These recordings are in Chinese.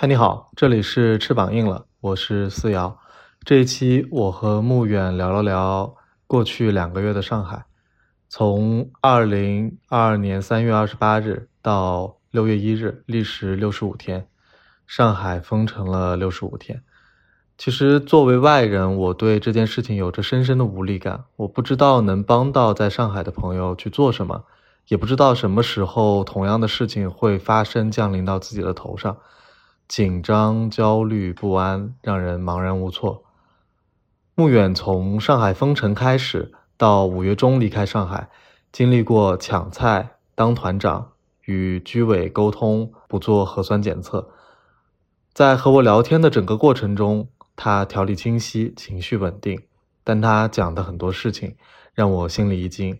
嗨，你好，这里是翅膀硬了，我是思瑶。这一期我和穆远聊了聊过去两个月的上海，从二零二二年三月二十八日到六月一日，历时六十五天，上海封城了六十五天。其实作为外人，我对这件事情有着深深的无力感。我不知道能帮到在上海的朋友去做什么，也不知道什么时候同样的事情会发生，降临到自己的头上。紧张、焦虑、不安，让人茫然无措。穆远从上海封城开始，到五月中离开上海，经历过抢菜、当团长、与居委沟通、不做核酸检测。在和我聊天的整个过程中，他条理清晰，情绪稳定，但他讲的很多事情让我心里一惊。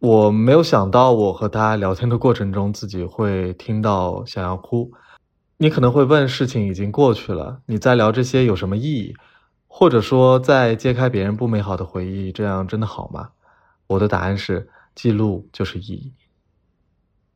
我没有想到，我和他聊天的过程中，自己会听到想要哭。你可能会问：事情已经过去了，你再聊这些有什么意义？或者说，再揭开别人不美好的回忆，这样真的好吗？我的答案是：记录就是意义。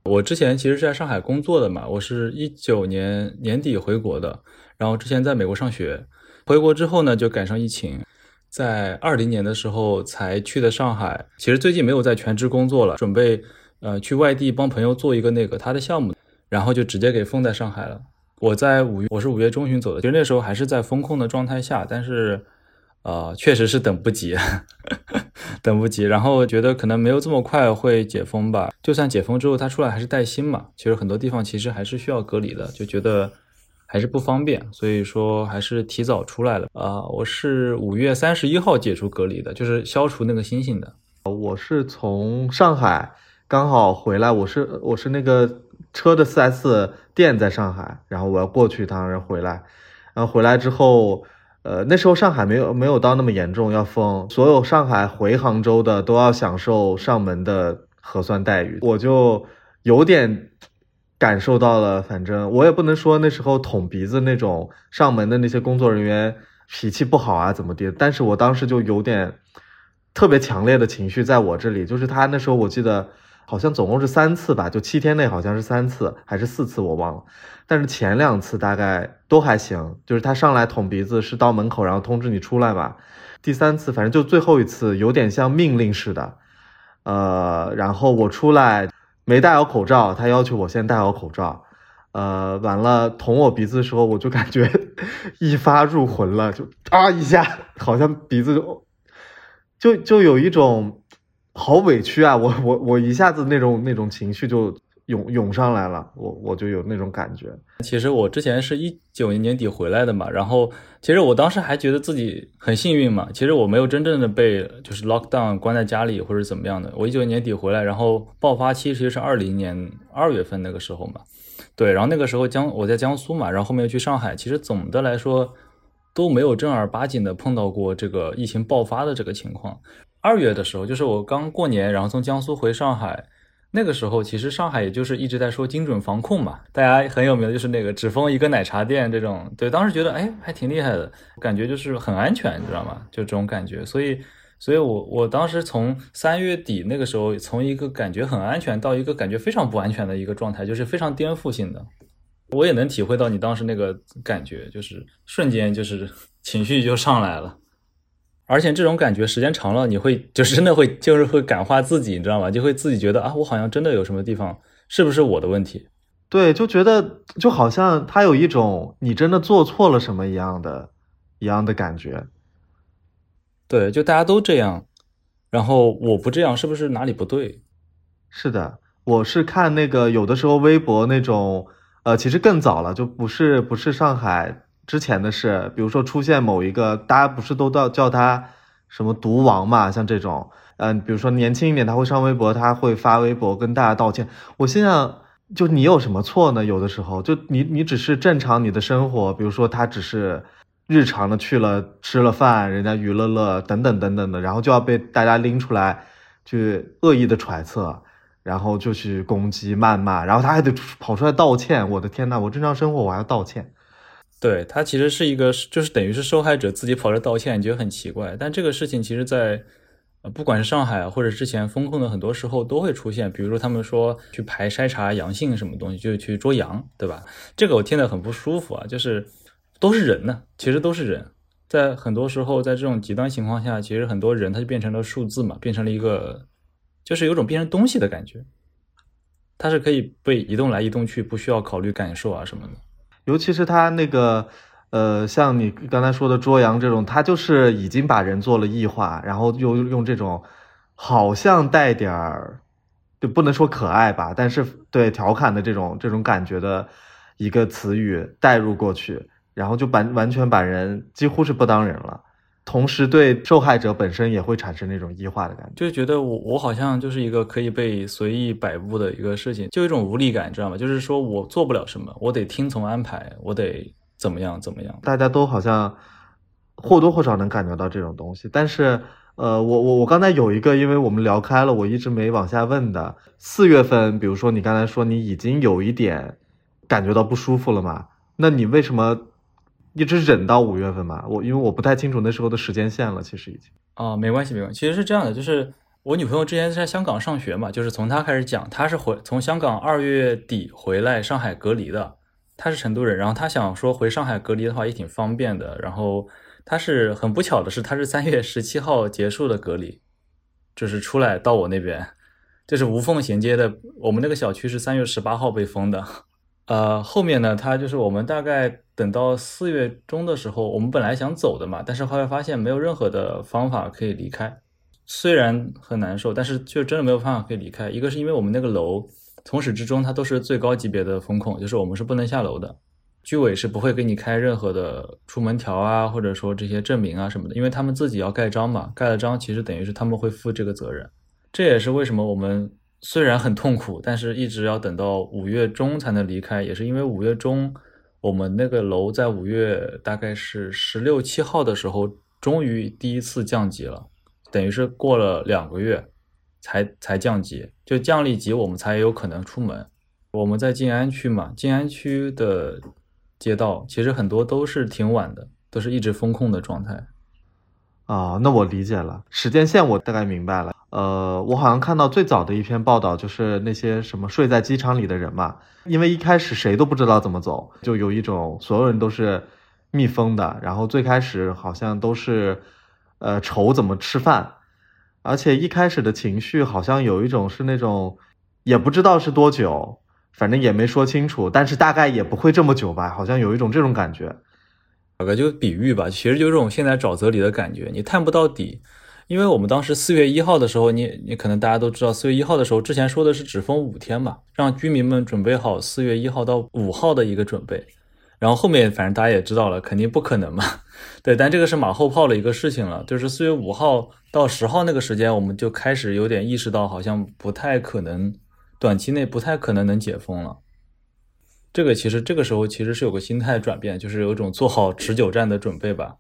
我之前其实是在上海工作的嘛，我是一九年年底回国的，然后之前在美国上学，回国之后呢，就赶上疫情，在二零年的时候才去的上海。其实最近没有在全职工作了，准备呃去外地帮朋友做一个那个他的项目，然后就直接给封在上海了。我在五月，我是五月中旬走的，其实那时候还是在风控的状态下，但是，呃，确实是等不及，等不及。然后觉得可能没有这么快会解封吧，就算解封之后，他出来还是带薪嘛。其实很多地方其实还是需要隔离的，就觉得还是不方便，所以说还是提早出来了。啊，我是五月三十一号解除隔离的，就是消除那个星星的。我是从上海刚好回来，我是我是那个。车的 4S 店在上海，然后我要过去一趟，然后回来，然后回来之后，呃，那时候上海没有没有到那么严重，要封，所有上海回杭州的都要享受上门的核酸待遇，我就有点感受到了，反正我也不能说那时候捅鼻子那种上门的那些工作人员脾气不好啊怎么的，但是我当时就有点特别强烈的情绪在我这里，就是他那时候我记得。好像总共是三次吧，就七天内好像是三次还是四次，我忘了。但是前两次大概都还行，就是他上来捅鼻子是到门口，然后通知你出来吧。第三次反正就最后一次有点像命令似的，呃，然后我出来没戴好口罩，他要求我先戴好口罩，呃，完了捅我鼻子的时候，我就感觉 一发入魂了，就啊一下，好像鼻子就就就有一种。好委屈啊！我我我一下子那种那种情绪就涌涌上来了，我我就有那种感觉。其实我之前是一九年年底回来的嘛，然后其实我当时还觉得自己很幸运嘛。其实我没有真正的被就是 lock down 关在家里或者怎么样的。我一九年底回来，然后爆发期其实是二零年二月份那个时候嘛。对，然后那个时候江我在江苏嘛，然后后面又去上海，其实总的来说都没有正儿八经的碰到过这个疫情爆发的这个情况。二月的时候，就是我刚过年，然后从江苏回上海，那个时候其实上海也就是一直在说精准防控嘛，大家很有名的就是那个只封一个奶茶店这种，对，当时觉得哎还挺厉害的，感觉就是很安全，你知道吗？就这种感觉，所以，所以我我当时从三月底那个时候，从一个感觉很安全到一个感觉非常不安全的一个状态，就是非常颠覆性的，我也能体会到你当时那个感觉，就是瞬间就是 情绪就上来了。而且这种感觉时间长了，你会 就是真的会就是会感化自己，你知道吗？就会自己觉得啊，我好像真的有什么地方是不是我的问题？对，就觉得就好像他有一种你真的做错了什么一样的，一样的感觉。对，就大家都这样，然后我不这样，是不是哪里不对？是的，我是看那个有的时候微博那种，呃，其实更早了，就不是不是上海。之前的事，比如说出现某一个，大家不是都叫叫他什么毒王嘛？像这种，嗯，比如说年轻一点，他会上微博，他会发微博跟大家道歉。我心想，就你有什么错呢？有的时候，就你你只是正常你的生活，比如说他只是日常的去了吃了饭，人家娱乐乐等等等等的，然后就要被大家拎出来去恶意的揣测，然后就去攻击谩骂，然后他还得跑出来道歉。我的天呐，我正常生活我还要道歉。对他其实是一个，就是等于是受害者自己跑着道歉，你觉得很奇怪。但这个事情其实，在呃，不管是上海或者之前风控的很多时候都会出现，比如说他们说去排筛查阳性什么东西，就去捉羊，对吧？这个我听得很不舒服啊，就是都是人呢，其实都是人，在很多时候在这种极端情况下，其实很多人他就变成了数字嘛，变成了一个，就是有种变成东西的感觉，它是可以被移动来移动去，不需要考虑感受啊什么的，尤其是他那个。呃，像你刚才说的卓阳这种，他就是已经把人做了异化，然后又用这种好像带点儿，就不能说可爱吧，但是对调侃的这种这种感觉的一个词语带入过去，然后就把完全把人几乎是不当人了，同时对受害者本身也会产生那种异化的感觉，就觉得我我好像就是一个可以被随意摆布的一个事情，就有一种无力感，知道吗？就是说我做不了什么，我得听从安排，我得。怎么样？怎么样？大家都好像或多或少能感觉到这种东西，但是，呃，我我我刚才有一个，因为我们聊开了，我一直没往下问的。四月份，比如说你刚才说你已经有一点感觉到不舒服了嘛？那你为什么一直忍到五月份吧？我因为我不太清楚那时候的时间线了，其实已经。哦，没关系，没关系。其实是这样的，就是我女朋友之前在香港上学嘛，就是从她开始讲，她是回从香港二月底回来上海隔离的。她是成都人，然后她想说回上海隔离的话也挺方便的。然后她是很不巧的是，她是三月十七号结束的隔离，就是出来到我那边，就是无缝衔接的。我们那个小区是三月十八号被封的。呃，后面呢，她就是我们大概等到四月中的时候，我们本来想走的嘛，但是后来发现没有任何的方法可以离开，虽然很难受，但是就真的没有办法可以离开。一个是因为我们那个楼。从始至终，它都是最高级别的风控，就是我们是不能下楼的，居委是不会给你开任何的出门条啊，或者说这些证明啊什么的，因为他们自己要盖章嘛，盖了章其实等于是他们会负这个责任。这也是为什么我们虽然很痛苦，但是一直要等到五月中才能离开，也是因为五月中我们那个楼在五月大概是十六七号的时候，终于第一次降级了，等于是过了两个月。才才降级，就降了级，我们才有可能出门。我们在静安区嘛，静安区的街道其实很多都是挺晚的，都是一直封控的状态。啊，那我理解了，时间线我大概明白了。呃，我好像看到最早的一篇报道，就是那些什么睡在机场里的人嘛，因为一开始谁都不知道怎么走，就有一种所有人都是密封的，然后最开始好像都是呃愁怎么吃饭。而且一开始的情绪好像有一种是那种，也不知道是多久，反正也没说清楚，但是大概也不会这么久吧，好像有一种这种感觉。大概就比喻吧，其实就是这种现在沼泽里的感觉，你探不到底。因为我们当时四月一号的时候，你你可能大家都知道，四月一号的时候之前说的是只封五天嘛，让居民们准备好四月一号到五号的一个准备。然后后面反正大家也知道了，肯定不可能嘛。对，但这个是马后炮的一个事情了，就是四月五号到十号那个时间，我们就开始有点意识到，好像不太可能，短期内不太可能能解封了。这个其实这个时候其实是有个心态转变，就是有一种做好持久战的准备吧。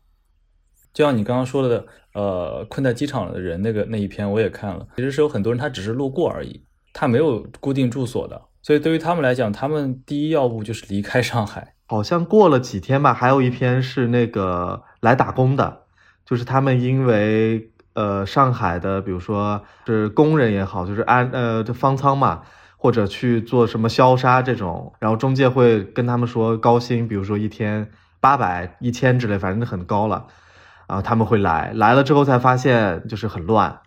就像你刚刚说的，呃，困在机场的人那个那一篇我也看了，其实是有很多人他只是路过而已，他没有固定住所的，所以对于他们来讲，他们第一要务就是离开上海。好像过了几天吧，还有一篇是那个来打工的，就是他们因为呃上海的，比如说是工人也好，就是安呃这方舱嘛，或者去做什么消杀这种，然后中介会跟他们说高薪，比如说一天八百、一千之类，反正很高了，然后他们会来，来了之后才发现就是很乱，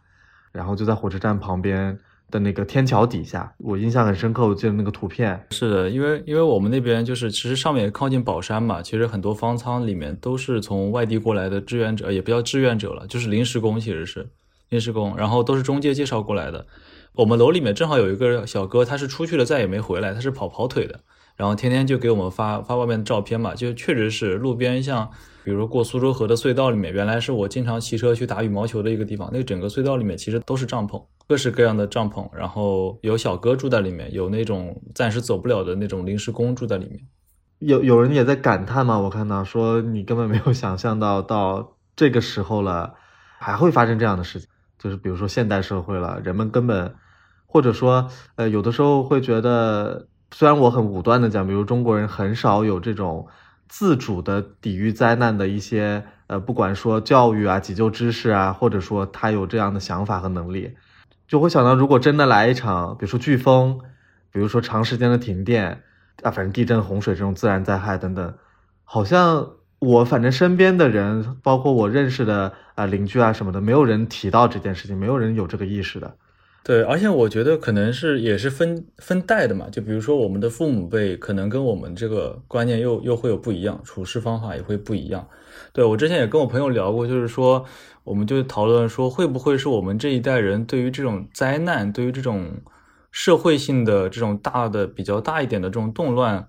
然后就在火车站旁边。的那个天桥底下，我印象很深刻。我记得那个图片是的，因为因为我们那边就是其实上面靠近宝山嘛，其实很多方舱里面都是从外地过来的志愿者，也不叫志愿者了，就是临时工，其实是临时工，然后都是中介介绍过来的。我们楼里面正好有一个小哥，他是出去了再也没回来，他是跑跑腿的，然后天天就给我们发发外面的照片嘛，就确实是路边像。比如过苏州河的隧道里面，原来是我经常骑车去打羽毛球的一个地方。那个整个隧道里面其实都是帐篷，各式各样的帐篷，然后有小哥住在里面，有那种暂时走不了的那种临时工住在里面。有有人也在感叹嘛？我看到说你根本没有想象到到这个时候了，还会发生这样的事情。就是比如说现代社会了，人们根本或者说呃有的时候会觉得，虽然我很武断的讲，比如中国人很少有这种。自主的抵御灾难的一些呃，不管说教育啊、急救知识啊，或者说他有这样的想法和能力，就会想到如果真的来一场，比如说飓风，比如说长时间的停电啊，反正地震、洪水这种自然灾害等等，好像我反正身边的人，包括我认识的啊邻居啊什么的，没有人提到这件事情，没有人有这个意识的。对，而且我觉得可能是也是分分代的嘛，就比如说我们的父母辈，可能跟我们这个观念又又会有不一样，处事方法也会不一样。对我之前也跟我朋友聊过，就是说，我们就讨论说，会不会是我们这一代人对于这种灾难，对于这种社会性的这种大的比较大一点的这种动乱，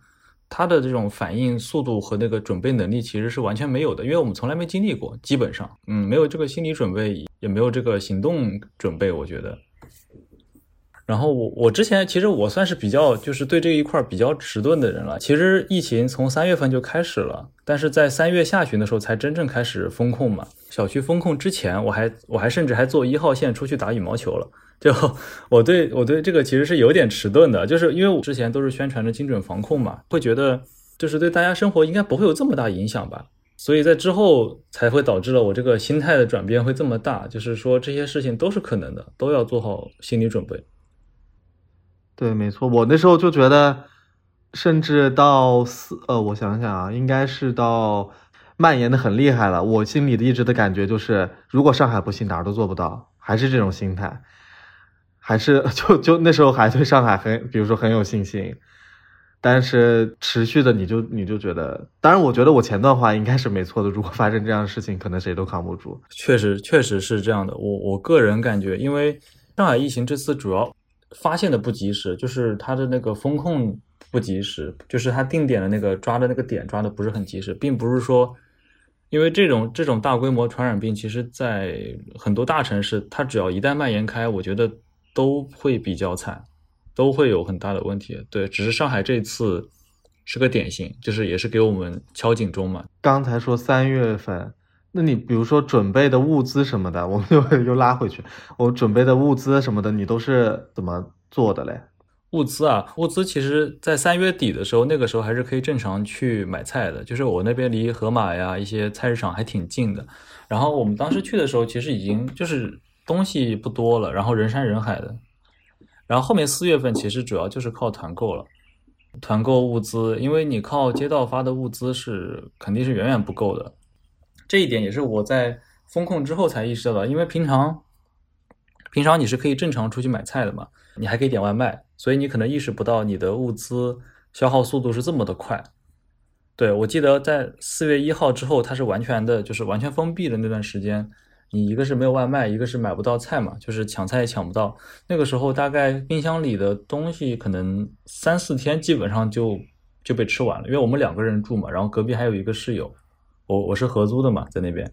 他的这种反应速度和那个准备能力其实是完全没有的，因为我们从来没经历过，基本上，嗯，没有这个心理准备，也没有这个行动准备，我觉得。然后我我之前其实我算是比较就是对这一块比较迟钝的人了。其实疫情从三月份就开始了，但是在三月下旬的时候才真正开始封控嘛。小区封控之前，我还我还甚至还坐一号线出去打羽毛球了。就我对我对这个其实是有点迟钝的，就是因为我之前都是宣传着精准防控嘛，会觉得就是对大家生活应该不会有这么大影响吧。所以在之后才会导致了我这个心态的转变会这么大，就是说这些事情都是可能的，都要做好心理准备。对，没错，我那时候就觉得，甚至到四呃，我想想啊，应该是到蔓延的很厉害了。我心里的一直的感觉就是，如果上海不行，哪儿都做不到，还是这种心态，还是 就就那时候还对上海很，比如说很有信心，但是持续的你就你就觉得，当然我觉得我前段话应该是没错的。如果发生这样的事情，可能谁都扛不住。确实，确实是这样的。我我个人感觉，因为上海疫情这次主要。发现的不及时，就是它的那个风控不及时，就是它定点的那个抓的那个点抓的不是很及时，并不是说，因为这种这种大规模传染病，其实在很多大城市，它只要一旦蔓延开，我觉得都会比较惨，都会有很大的问题。对，只是上海这次是个典型，就是也是给我们敲警钟嘛。刚才说三月份。那你比如说准备的物资什么的，我们又 又拉回去。我准备的物资什么的，你都是怎么做的嘞？物资啊，物资其实，在三月底的时候，那个时候还是可以正常去买菜的。就是我那边离盒马呀一些菜市场还挺近的。然后我们当时去的时候，其实已经就是东西不多了，然后人山人海的。然后后面四月份其实主要就是靠团购了，团购物资，因为你靠街道发的物资是肯定是远远不够的。这一点也是我在风控之后才意识到的，因为平常平常你是可以正常出去买菜的嘛，你还可以点外卖，所以你可能意识不到你的物资消耗速度是这么的快。对我记得在四月一号之后，它是完全的，就是完全封闭的那段时间，你一个是没有外卖，一个是买不到菜嘛，就是抢菜也抢不到。那个时候大概冰箱里的东西可能三四天基本上就就被吃完了，因为我们两个人住嘛，然后隔壁还有一个室友。我我是合租的嘛，在那边，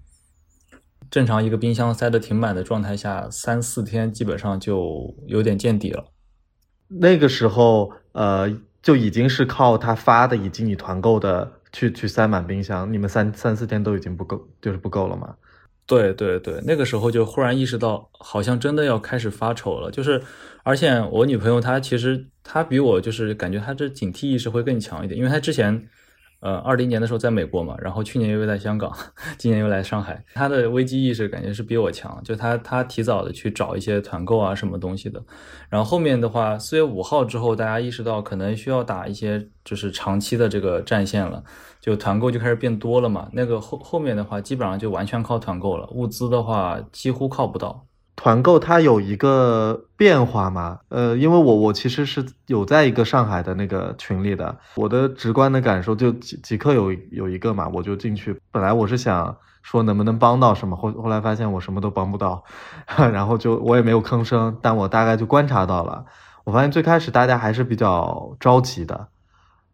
正常一个冰箱塞的挺满的状态下，三四天基本上就有点见底了。那个时候，呃，就已经是靠他发的以及你团购的去去塞满冰箱，你们三三四天都已经不够，就是不够了嘛？对对对，那个时候就忽然意识到，好像真的要开始发愁了。就是，而且我女朋友她其实她比我就是感觉她这警惕意识会更强一点，因为她之前。呃，二零年的时候在美国嘛，然后去年又在香港，今年又来上海。他的危机意识感觉是比我强，就他他提早的去找一些团购啊什么东西的。然后后面的话，四月五号之后，大家意识到可能需要打一些就是长期的这个战线了，就团购就开始变多了嘛。那个后后面的话，基本上就完全靠团购了，物资的话几乎靠不到。团购它有一个变化嘛？呃，因为我我其实是有在一个上海的那个群里的，我的直观的感受就即即刻有有一个嘛，我就进去。本来我是想说能不能帮到什么，后后来发现我什么都帮不到，然后就我也没有吭声。但我大概就观察到了，我发现最开始大家还是比较着急的，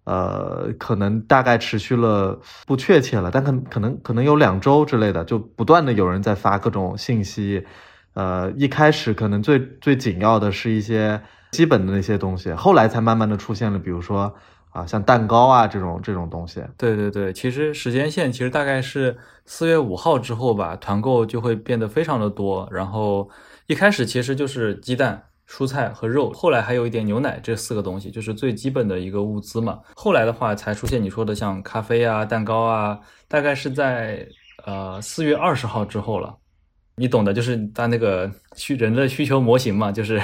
呃，可能大概持续了不确切了，但可可能可能有两周之类的，就不断的有人在发各种信息。呃，一开始可能最最紧要的是一些基本的那些东西，后来才慢慢的出现了，比如说啊，像蛋糕啊这种这种东西。对对对，其实时间线其实大概是四月五号之后吧，团购就会变得非常的多。然后一开始其实就是鸡蛋，蔬菜和肉，后来还有一点牛奶，这四个东西就是最基本的一个物资嘛。后来的话才出现你说的像咖啡啊、蛋糕啊，大概是在呃四月二十号之后了。你懂的，就是它那个需人的需求模型嘛，就是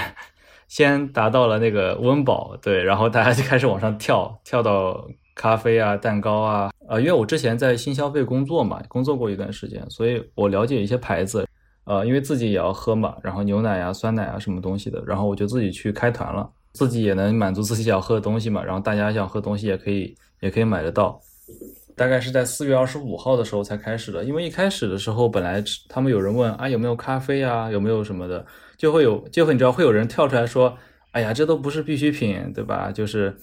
先达到了那个温饱，对，然后大家就开始往上跳，跳到咖啡啊、蛋糕啊。呃，因为我之前在新消费工作嘛，工作过一段时间，所以我了解一些牌子。呃，因为自己也要喝嘛，然后牛奶啊、酸奶啊什么东西的，然后我就自己去开团了，自己也能满足自己想喝的东西嘛，然后大家想喝东西也可以，也可以买得到。大概是在四月二十五号的时候才开始的，因为一开始的时候本来他们有人问啊有没有咖啡啊，有没有什么的，就会有就会你知道会有人跳出来说，哎呀这都不是必需品，对吧？就是。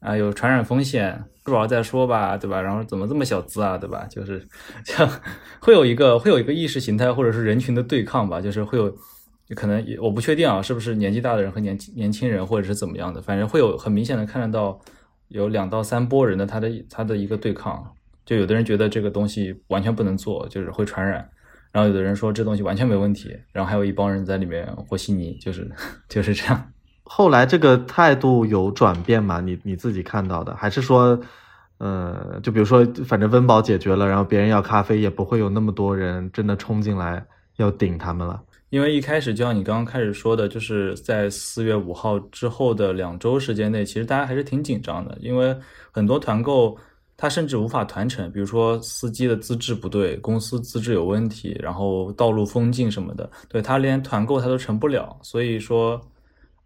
啊，有传染风险，吃饱再说吧，对吧？然后怎么这么小资啊，对吧？就是像会有一个会有一个意识形态或者是人群的对抗吧，就是会有可能我不确定啊，是不是年纪大的人和年年轻人或者是怎么样的，反正会有很明显的看得到有两到三波人的他的他的一个对抗，就有的人觉得这个东西完全不能做，就是会传染，然后有的人说这东西完全没问题，然后还有一帮人在里面和稀泥，就是 就是这样。后来这个态度有转变吗？你你自己看到的，还是说，呃，就比如说，反正温饱解决了，然后别人要咖啡，也不会有那么多人真的冲进来要顶他们了。因为一开始就像你刚刚开始说的，就是在四月五号之后的两周时间内，其实大家还是挺紧张的，因为很多团购他甚至无法团成，比如说司机的资质不对，公司资质有问题，然后道路封禁什么的，对他连团购他都成不了，所以说。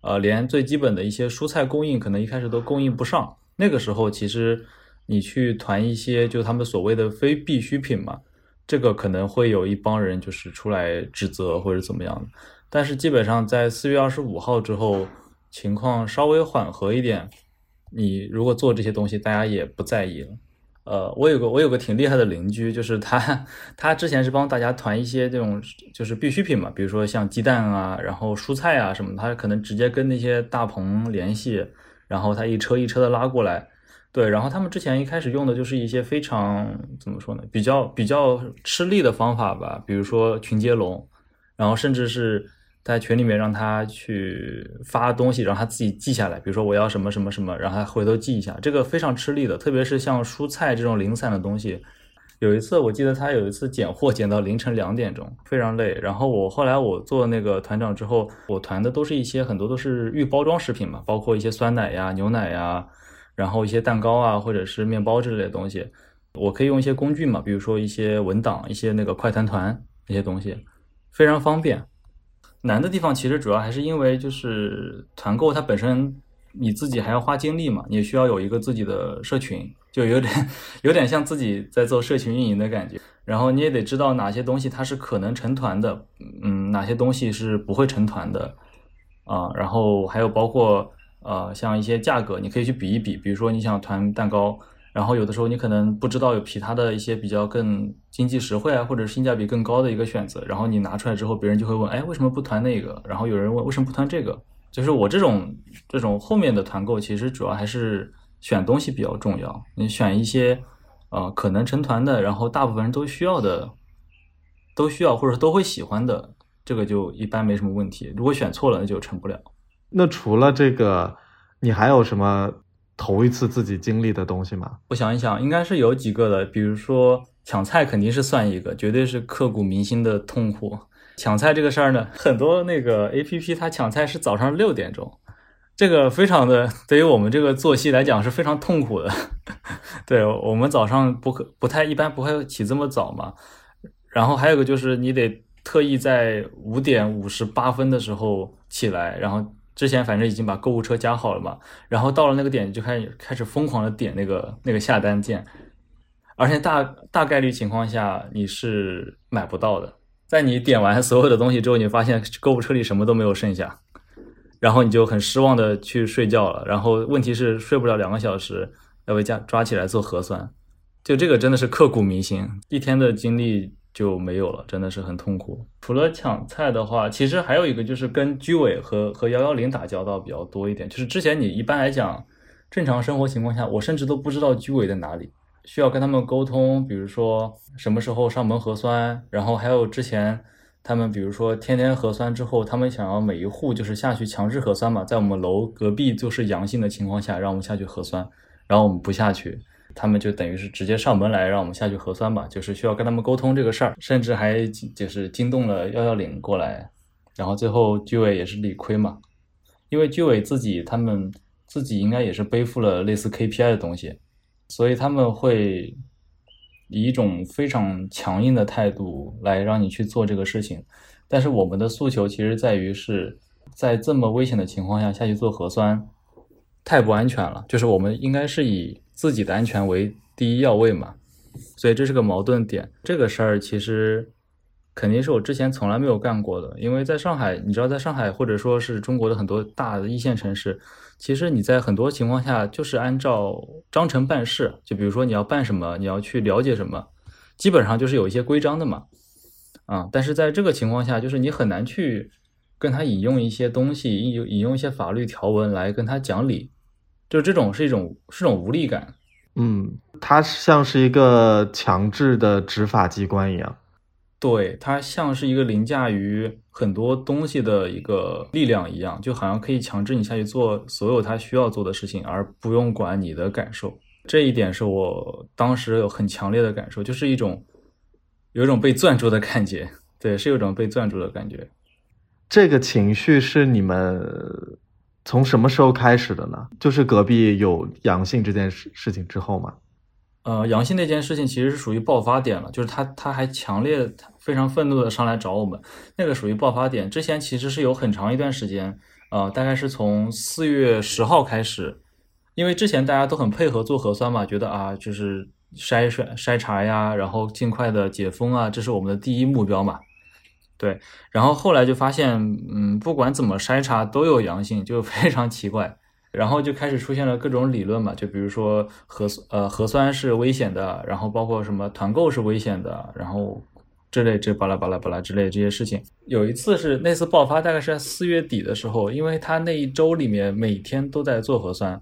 呃，连最基本的一些蔬菜供应可能一开始都供应不上。那个时候，其实你去团一些就他们所谓的非必需品嘛，这个可能会有一帮人就是出来指责或者怎么样的。但是基本上在四月二十五号之后，情况稍微缓和一点，你如果做这些东西，大家也不在意了。呃，我有个我有个挺厉害的邻居，就是他，他之前是帮大家团一些这种就是必需品嘛，比如说像鸡蛋啊，然后蔬菜啊什么，他可能直接跟那些大棚联系，然后他一车一车的拉过来，对，然后他们之前一开始用的就是一些非常怎么说呢，比较比较吃力的方法吧，比如说群接龙，然后甚至是。在群里面让他去发东西，让他自己记下来。比如说我要什么什么什么，然后他回头记一下。这个非常吃力的，特别是像蔬菜这种零散的东西。有一次我记得他有一次拣货拣到凌晨两点钟，非常累。然后我后来我做那个团长之后，我团的都是一些很多都是预包装食品嘛，包括一些酸奶呀、牛奶呀，然后一些蛋糕啊或者是面包之类的东西。我可以用一些工具嘛，比如说一些文档、一些那个快团团那些东西，非常方便。难的地方其实主要还是因为就是团购它本身你自己还要花精力嘛，你需要有一个自己的社群，就有点 有点像自己在做社群运营的感觉。然后你也得知道哪些东西它是可能成团的，嗯，哪些东西是不会成团的啊。然后还有包括呃像一些价格，你可以去比一比，比如说你想团蛋糕。然后有的时候你可能不知道有其他的一些比较更经济实惠啊，或者性价比更高的一个选择，然后你拿出来之后，别人就会问，哎，为什么不团那个？然后有人问，为什么不团这个？就是我这种这种后面的团购，其实主要还是选东西比较重要。你选一些呃可能成团的，然后大部分人都需要的，都需要或者都会喜欢的，这个就一般没什么问题。如果选错了，那就成不了。那除了这个，你还有什么？头一次自己经历的东西吗？我想一想，应该是有几个的。比如说抢菜，肯定是算一个，绝对是刻骨铭心的痛苦。抢菜这个事儿呢，很多那个 A P P 它抢菜是早上六点钟，这个非常的对于我们这个作息来讲是非常痛苦的。对我们早上不可不太一般不会起这么早嘛。然后还有个就是你得特意在五点五十八分的时候起来，然后。之前反正已经把购物车加好了嘛，然后到了那个点就开始开始疯狂的点那个那个下单键，而且大大概率情况下你是买不到的。在你点完所有的东西之后，你发现购物车里什么都没有剩下，然后你就很失望的去睡觉了。然后问题是睡不了两个小时，要被家抓起来做核酸，就这个真的是刻骨铭心，一天的经历。就没有了，真的是很痛苦。除了抢菜的话，其实还有一个就是跟居委和和幺幺零打交道比较多一点。就是之前你一般来讲，正常生活情况下，我甚至都不知道居委在哪里，需要跟他们沟通，比如说什么时候上门核酸，然后还有之前他们比如说天天核酸之后，他们想要每一户就是下去强制核酸嘛，在我们楼隔壁就是阳性的情况下，让我们下去核酸，然后我们不下去，他们就等于是直接上门来让我们下去核酸吧，就是需要跟他们沟通这个事儿，甚至还就是惊动了幺幺零过来，然后最后居委也是理亏嘛，因为居委自己他们自己应该也是背负了类似 KPI 的东西，所以他们会。以一种非常强硬的态度来让你去做这个事情，但是我们的诉求其实在于是在这么危险的情况下下去做核酸，太不安全了。就是我们应该是以自己的安全为第一要位嘛，所以这是个矛盾点。这个事儿其实肯定是我之前从来没有干过的，因为在上海，你知道，在上海或者说是中国的很多大的一线城市。其实你在很多情况下就是按照章程办事，就比如说你要办什么，你要去了解什么，基本上就是有一些规章的嘛，啊，但是在这个情况下，就是你很难去跟他引用一些东西，引用引用一些法律条文来跟他讲理，就这种是一种是种无力感，嗯，它像是一个强制的执法机关一样。对，它像是一个凌驾于很多东西的一个力量一样，就好像可以强制你下去做所有他需要做的事情，而不用管你的感受。这一点是我当时有很强烈的感受，就是一种有一种被攥住的感觉。对，是有种被攥住的感觉。这个情绪是你们从什么时候开始的呢？就是隔壁有阳性这件事事情之后吗？呃，阳性那件事情其实是属于爆发点了，就是他他还强烈、非常愤怒的上来找我们，那个属于爆发点。之前其实是有很长一段时间，呃，大概是从四月十号开始，因为之前大家都很配合做核酸嘛，觉得啊，就是筛选筛查呀，然后尽快的解封啊，这是我们的第一目标嘛。对，然后后来就发现，嗯，不管怎么筛查都有阳性，就非常奇怪。然后就开始出现了各种理论嘛，就比如说核酸呃核酸是危险的，然后包括什么团购是危险的，然后这类这巴拉巴拉巴拉之类这些事情。有一次是那次爆发，大概是在四月底的时候，因为他那一周里面每天都在做核酸，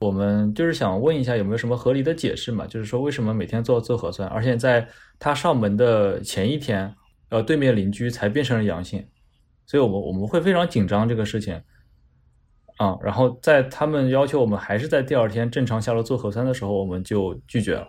我们就是想问一下有没有什么合理的解释嘛，就是说为什么每天做做核酸，而且在他上门的前一天，呃对面邻居才变成了阳性，所以我们我们会非常紧张这个事情。啊，然后在他们要求我们还是在第二天正常下楼做核酸的时候，我们就拒绝了。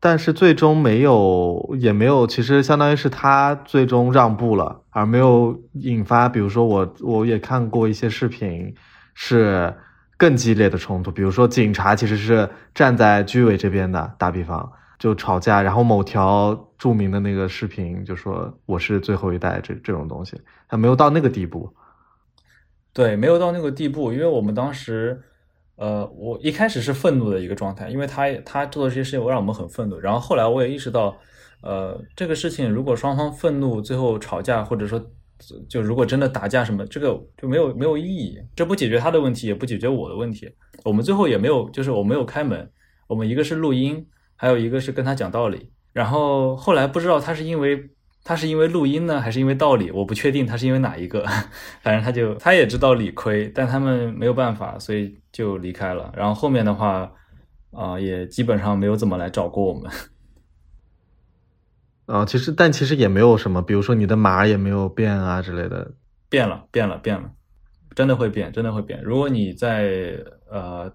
但是最终没有，也没有，其实相当于是他最终让步了，而没有引发，比如说我我也看过一些视频，是更激烈的冲突，比如说警察其实是站在居委这边的，打比方就吵架，然后某条著名的那个视频就说我是最后一代这这种东西，他没有到那个地步。对，没有到那个地步，因为我们当时，呃，我一开始是愤怒的一个状态，因为他他做的这些事情，我让我们很愤怒。然后后来我也意识到，呃，这个事情如果双方愤怒，最后吵架，或者说就如果真的打架什么，这个就没有没有意义，这不解决他的问题，也不解决我的问题。我们最后也没有，就是我没有开门，我们一个是录音，还有一个是跟他讲道理。然后后来不知道他是因为。他是因为录音呢，还是因为道理？我不确定他是因为哪一个。反正他就他也知道理亏，但他们没有办法，所以就离开了。然后后面的话，啊，也基本上没有怎么来找过我们。啊，其实但其实也没有什么，比如说你的码也没有变啊之类的。变了，变了，变了，真的会变，真的会变。如果你在呃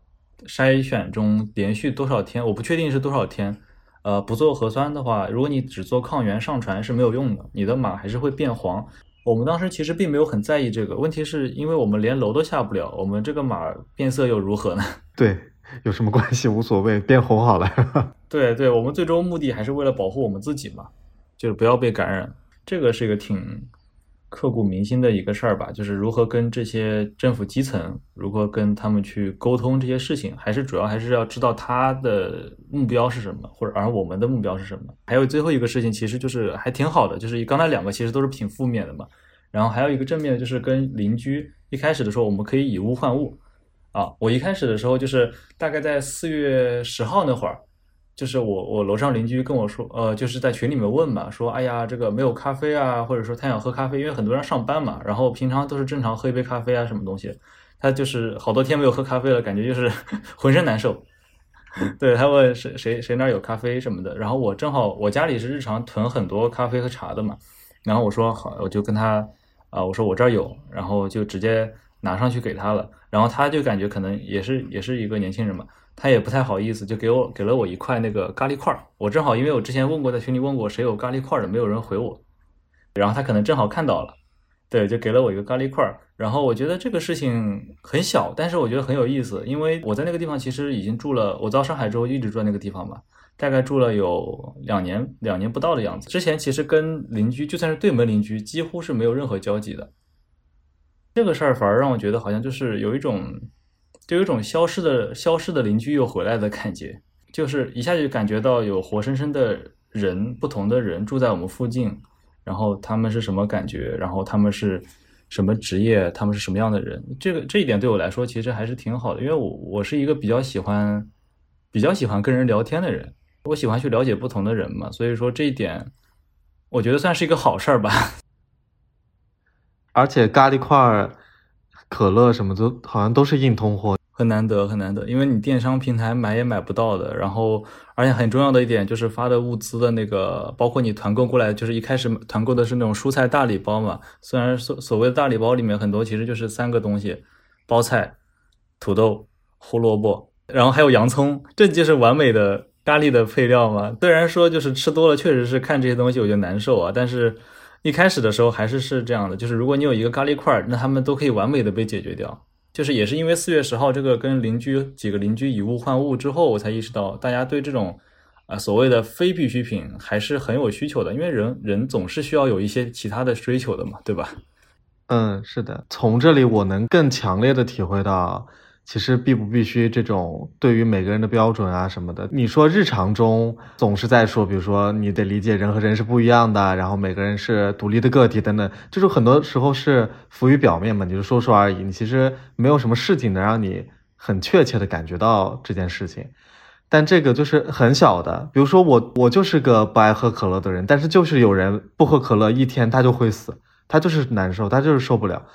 筛选中连续多少天，我不确定是多少天。呃，不做核酸的话，如果你只做抗原上传是没有用的，你的码还是会变黄。我们当时其实并没有很在意这个问题，是因为我们连楼都下不了，我们这个码变色又如何呢？对，有什么关系？无所谓，变红好了。对对，我们最终目的还是为了保护我们自己嘛，就是不要被感染。这个是一个挺。刻骨铭心的一个事儿吧，就是如何跟这些政府基层，如何跟他们去沟通这些事情，还是主要还是要知道他的目标是什么，或者而我们的目标是什么。还有最后一个事情，其实就是还挺好的，就是刚才两个其实都是挺负面的嘛。然后还有一个正面的，就是跟邻居一开始的时候，我们可以以物换物啊。我一开始的时候就是大概在四月十号那会儿。就是我我楼上邻居跟我说，呃，就是在群里面问嘛，说，哎呀，这个没有咖啡啊，或者说他想喝咖啡，因为很多人上班嘛，然后平常都是正常喝一杯咖啡啊，什么东西，他就是好多天没有喝咖啡了，感觉就是 浑身难受。对他问谁谁谁那儿有咖啡什么的，然后我正好我家里是日常囤很多咖啡和茶的嘛，然后我说好，我就跟他啊，我说我这儿有，然后就直接拿上去给他了。然后他就感觉可能也是也是一个年轻人嘛，他也不太好意思，就给我给了我一块那个咖喱块儿。我正好因为我之前问过在群里问过谁有咖喱块的，没有人回我，然后他可能正好看到了，对，就给了我一个咖喱块儿。然后我觉得这个事情很小，但是我觉得很有意思，因为我在那个地方其实已经住了，我到上海之后一直住在那个地方嘛，大概住了有两年两年不到的样子。之前其实跟邻居就算是对门邻居，几乎是没有任何交集的。这个事儿反而让我觉得好像就是有一种，就有种消失的消失的邻居又回来的感觉，就是一下就感觉到有活生生的人，不同的人住在我们附近，然后他们是什么感觉，然后他们是什么职业，他们是什么样的人，这个这一点对我来说其实还是挺好的，因为我我是一个比较喜欢比较喜欢跟人聊天的人，我喜欢去了解不同的人嘛，所以说这一点我觉得算是一个好事儿吧。而且咖喱块、可乐什么的，好像都是硬通货，很难得，很难得。因为你电商平台买也买不到的。然后，而且很重要的一点就是发的物资的那个，包括你团购过来，就是一开始团购的是那种蔬菜大礼包嘛。虽然所所谓的大礼包里面很多其实就是三个东西：包菜、土豆、胡萝卜，然后还有洋葱，这就是完美的咖喱的配料嘛。虽然说就是吃多了，确实是看这些东西我就难受啊，但是。一开始的时候还是是这样的，就是如果你有一个咖喱块，那他们都可以完美的被解决掉。就是也是因为四月十号这个跟邻居几个邻居以物换物之后，我才意识到大家对这种啊所谓的非必需品还是很有需求的，因为人人总是需要有一些其他的追求的嘛，对吧？嗯，是的，从这里我能更强烈的体会到。其实必不必须这种对于每个人的标准啊什么的，你说日常中总是在说，比如说你得理解人和人是不一样的，然后每个人是独立的个体等等，就是很多时候是浮于表面嘛，你就说说而已，你其实没有什么事情能让你很确切的感觉到这件事情。但这个就是很小的，比如说我我就是个不爱喝可乐的人，但是就是有人不喝可乐一天他就会死，他就是难受，他就是受不了。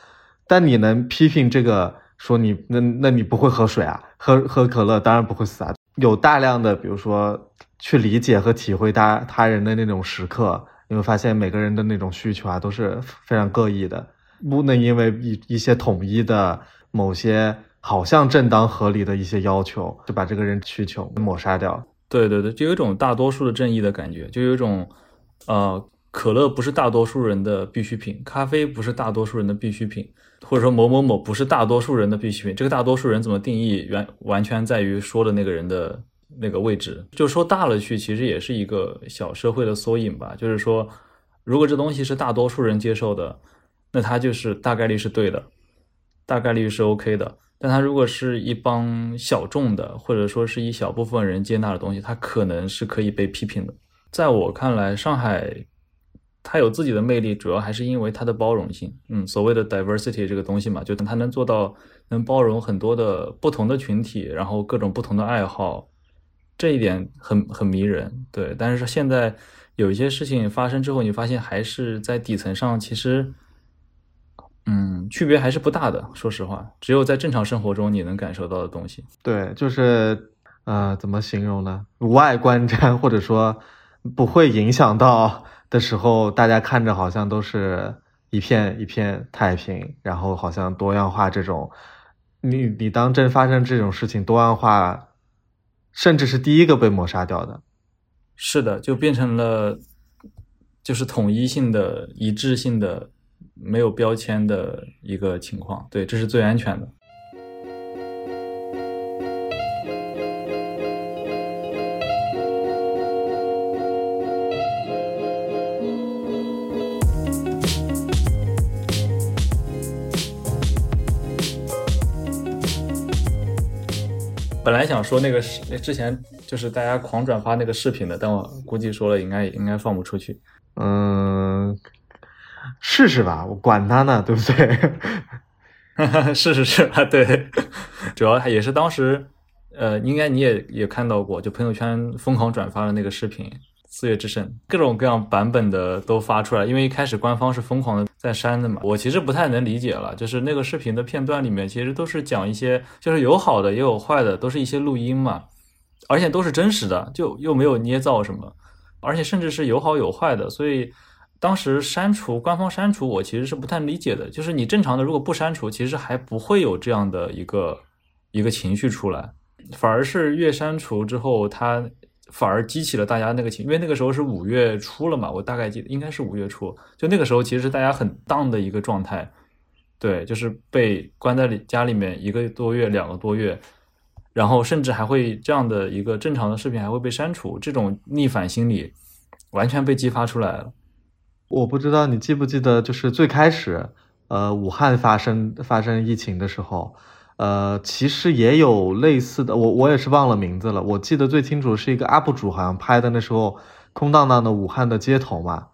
但你能批评这个？说你那那你不会喝水啊？喝喝可乐当然不会死啊。有大量的，比如说去理解和体会他他人的那种时刻，你会发现每个人的那种需求啊都是非常各异的，不能因为一一些统一的某些好像正当合理的一些要求，就把这个人需求抹杀掉。对对对，就有一种大多数的正义的感觉，就有一种，呃，可乐不是大多数人的必需品，咖啡不是大多数人的必需品。或者说某某某不是大多数人的必需品，这个大多数人怎么定义，完完全在于说的那个人的那个位置。就说大了去，其实也是一个小社会的缩影吧。就是说，如果这东西是大多数人接受的，那它就是大概率是对的，大概率是 OK 的。但它如果是一帮小众的，或者说是一小部分人接纳的东西，它可能是可以被批评的。在我看来，上海。它有自己的魅力，主要还是因为它的包容性。嗯，所谓的 diversity 这个东西嘛，就它能做到能包容很多的不同的群体，然后各种不同的爱好，这一点很很迷人。对，但是现在有一些事情发生之后，你发现还是在底层上，其实，嗯，区别还是不大的。说实话，只有在正常生活中你能感受到的东西。对，就是呃，怎么形容呢？无碍观瞻，或者说不会影响到。的时候，大家看着好像都是一片一片太平，然后好像多样化这种，你你当真发生这种事情，多样化，甚至是第一个被抹杀掉的，是的，就变成了就是统一性的、一致性的、没有标签的一个情况，对，这是最安全的。本来想说那个视，之前就是大家狂转发那个视频的，但我估计说了应该应该放不出去。嗯，试试吧，我管他呢，对不对？试试试吧，对。主要也是当时，呃，应该你也也看到过，就朋友圈疯狂转发的那个视频。四月之声，各种各样版本的都发出来，因为一开始官方是疯狂的在删的嘛。我其实不太能理解了，就是那个视频的片段里面，其实都是讲一些，就是有好的也有坏的，都是一些录音嘛，而且都是真实的，就又没有捏造什么，而且甚至是有好有坏的，所以当时删除官方删除，我其实是不太理解的。就是你正常的如果不删除，其实还不会有这样的一个一个情绪出来，反而是越删除之后，它反而激起了大家那个情，因为那个时候是五月初了嘛，我大概记得应该是五月初，就那个时候其实是大家很荡的一个状态，对，就是被关在里家里面一个多月、两个多月，然后甚至还会这样的一个正常的视频还会被删除，这种逆反心理完全被激发出来了。我不知道你记不记得，就是最开始，呃，武汉发生发生疫情的时候，呃，其实也有类似的，我我也是忘了名字了。我记得最清楚是一个 UP 主好像拍的那时候空荡荡的武汉的街头嘛。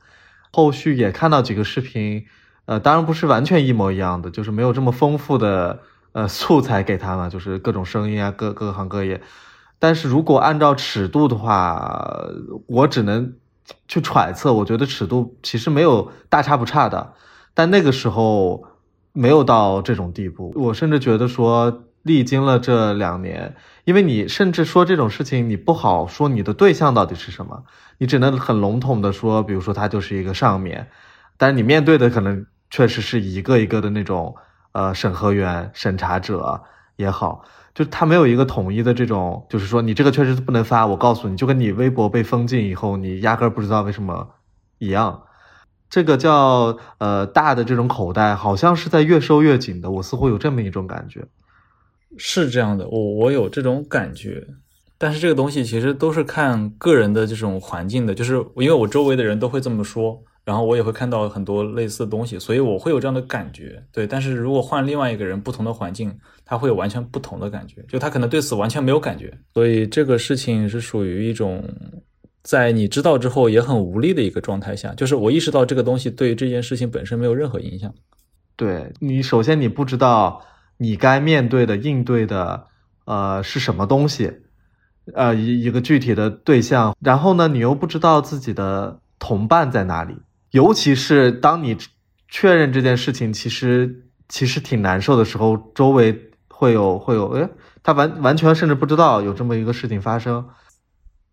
后续也看到几个视频，呃，当然不是完全一模一样的，就是没有这么丰富的呃素材给他嘛，就是各种声音啊，各各行各业。但是如果按照尺度的话，我只能。去揣测，我觉得尺度其实没有大差不差的，但那个时候没有到这种地步。我甚至觉得说，历经了这两年，因为你甚至说这种事情，你不好说你的对象到底是什么，你只能很笼统的说，比如说他就是一个上面，但是你面对的可能确实是一个一个的那种呃审核员、审查者也好。就他没有一个统一的这种，就是说你这个确实不能发。我告诉你就跟你微博被封禁以后，你压根儿不知道为什么一样。这个叫呃大的这种口袋，好像是在越收越紧的。我似乎有这么一种感觉，是这样的，我我有这种感觉。但是这个东西其实都是看个人的这种环境的，就是因为我周围的人都会这么说。然后我也会看到很多类似的东西，所以我会有这样的感觉，对。但是如果换另外一个人，不同的环境，他会有完全不同的感觉，就他可能对此完全没有感觉。所以这个事情是属于一种，在你知道之后也很无力的一个状态下，就是我意识到这个东西对这件事情本身没有任何影响。对你，首先你不知道你该面对的、应对的，呃，是什么东西，呃，一一个具体的对象，然后呢，你又不知道自己的同伴在哪里。尤其是当你确认这件事情其实其实挺难受的时候，周围会有会有，哎，他完完全甚至不知道有这么一个事情发生。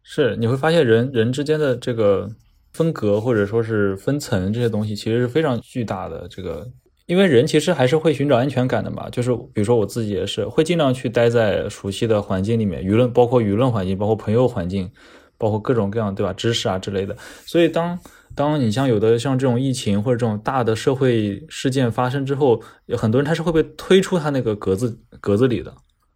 是，你会发现人人之间的这个分隔或者说是分层这些东西，其实是非常巨大的。这个，因为人其实还是会寻找安全感的嘛。就是比如说我自己也是会尽量去待在熟悉的环境里面，舆论包括舆论环境，包括朋友环境，包括各种各样对吧，知识啊之类的。所以当当你像有的像这种疫情或者这种大的社会事件发生之后，有很多人他是会被推出他那个格子格子里的，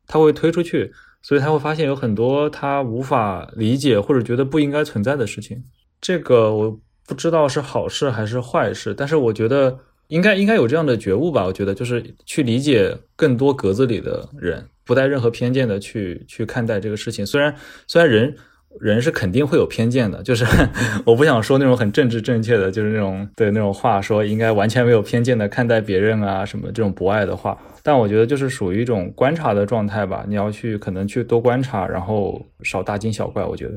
他会推出去，所以他会发现有很多他无法理解或者觉得不应该存在的事情。这个我不知道是好事还是坏事，但是我觉得应该应该有这样的觉悟吧。我觉得就是去理解更多格子里的人，不带任何偏见的去去看待这个事情。虽然虽然人。人是肯定会有偏见的，就是我不想说那种很政治正确的，就是那种对那种话说应该完全没有偏见的看待别人啊什么这种博爱的话。但我觉得就是属于一种观察的状态吧，你要去可能去多观察，然后少大惊小怪。我觉得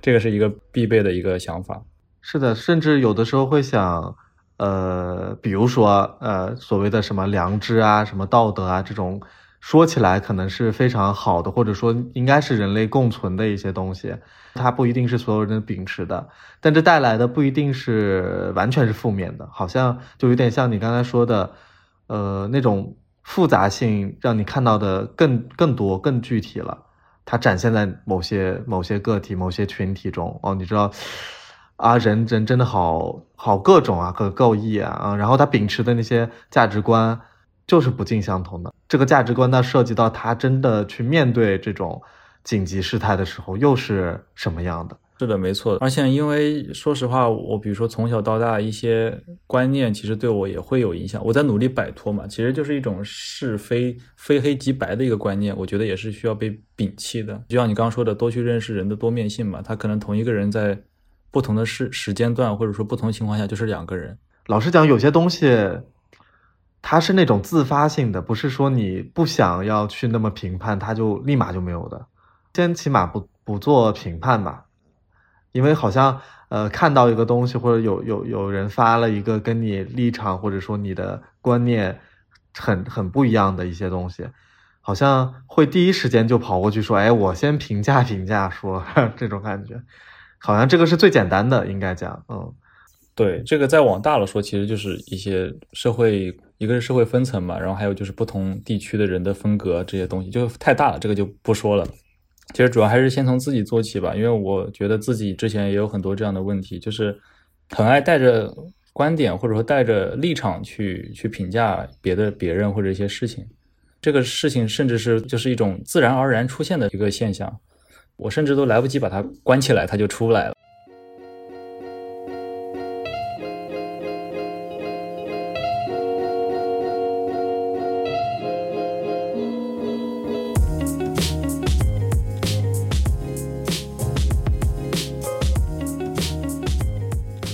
这个是一个必备的一个想法。是的，甚至有的时候会想，呃，比如说呃所谓的什么良知啊、什么道德啊这种。说起来可能是非常好的，或者说应该是人类共存的一些东西，它不一定是所有人秉持的，但这带来的不一定是完全是负面的，好像就有点像你刚才说的，呃，那种复杂性让你看到的更更多、更具体了，它展现在某些某些个体、某些群体中。哦，你知道，啊，人人真的好好各种啊，各各异啊，啊，然后他秉持的那些价值观。就是不尽相同的这个价值观，那涉及到他真的去面对这种紧急事态的时候，又是什么样的？是的，没错。而且，因为说实话，我比如说从小到大一些观念，其实对我也会有影响。我在努力摆脱嘛，其实就是一种是非非黑即白的一个观念，我觉得也是需要被摒弃的。就像你刚刚说的，多去认识人的多面性嘛，他可能同一个人在不同的时时间段，或者说不同情况下，就是两个人。老实讲，有些东西。它是那种自发性的，不是说你不想要去那么评判，它就立马就没有的。先起码不不做评判吧，因为好像呃看到一个东西，或者有有有人发了一个跟你立场或者说你的观念很很不一样的一些东西，好像会第一时间就跑过去说，哎，我先评价评价，说这种感觉，好像这个是最简单的，应该讲，嗯。对，这个再往大了说，其实就是一些社会，一个是社会分层嘛，然后还有就是不同地区的人的风格这些东西，就太大了，这个就不说了。其实主要还是先从自己做起吧，因为我觉得自己之前也有很多这样的问题，就是很爱带着观点或者说带着立场去去评价别的别人或者一些事情。这个事情甚至是就是一种自然而然出现的一个现象，我甚至都来不及把它关起来，它就出来了。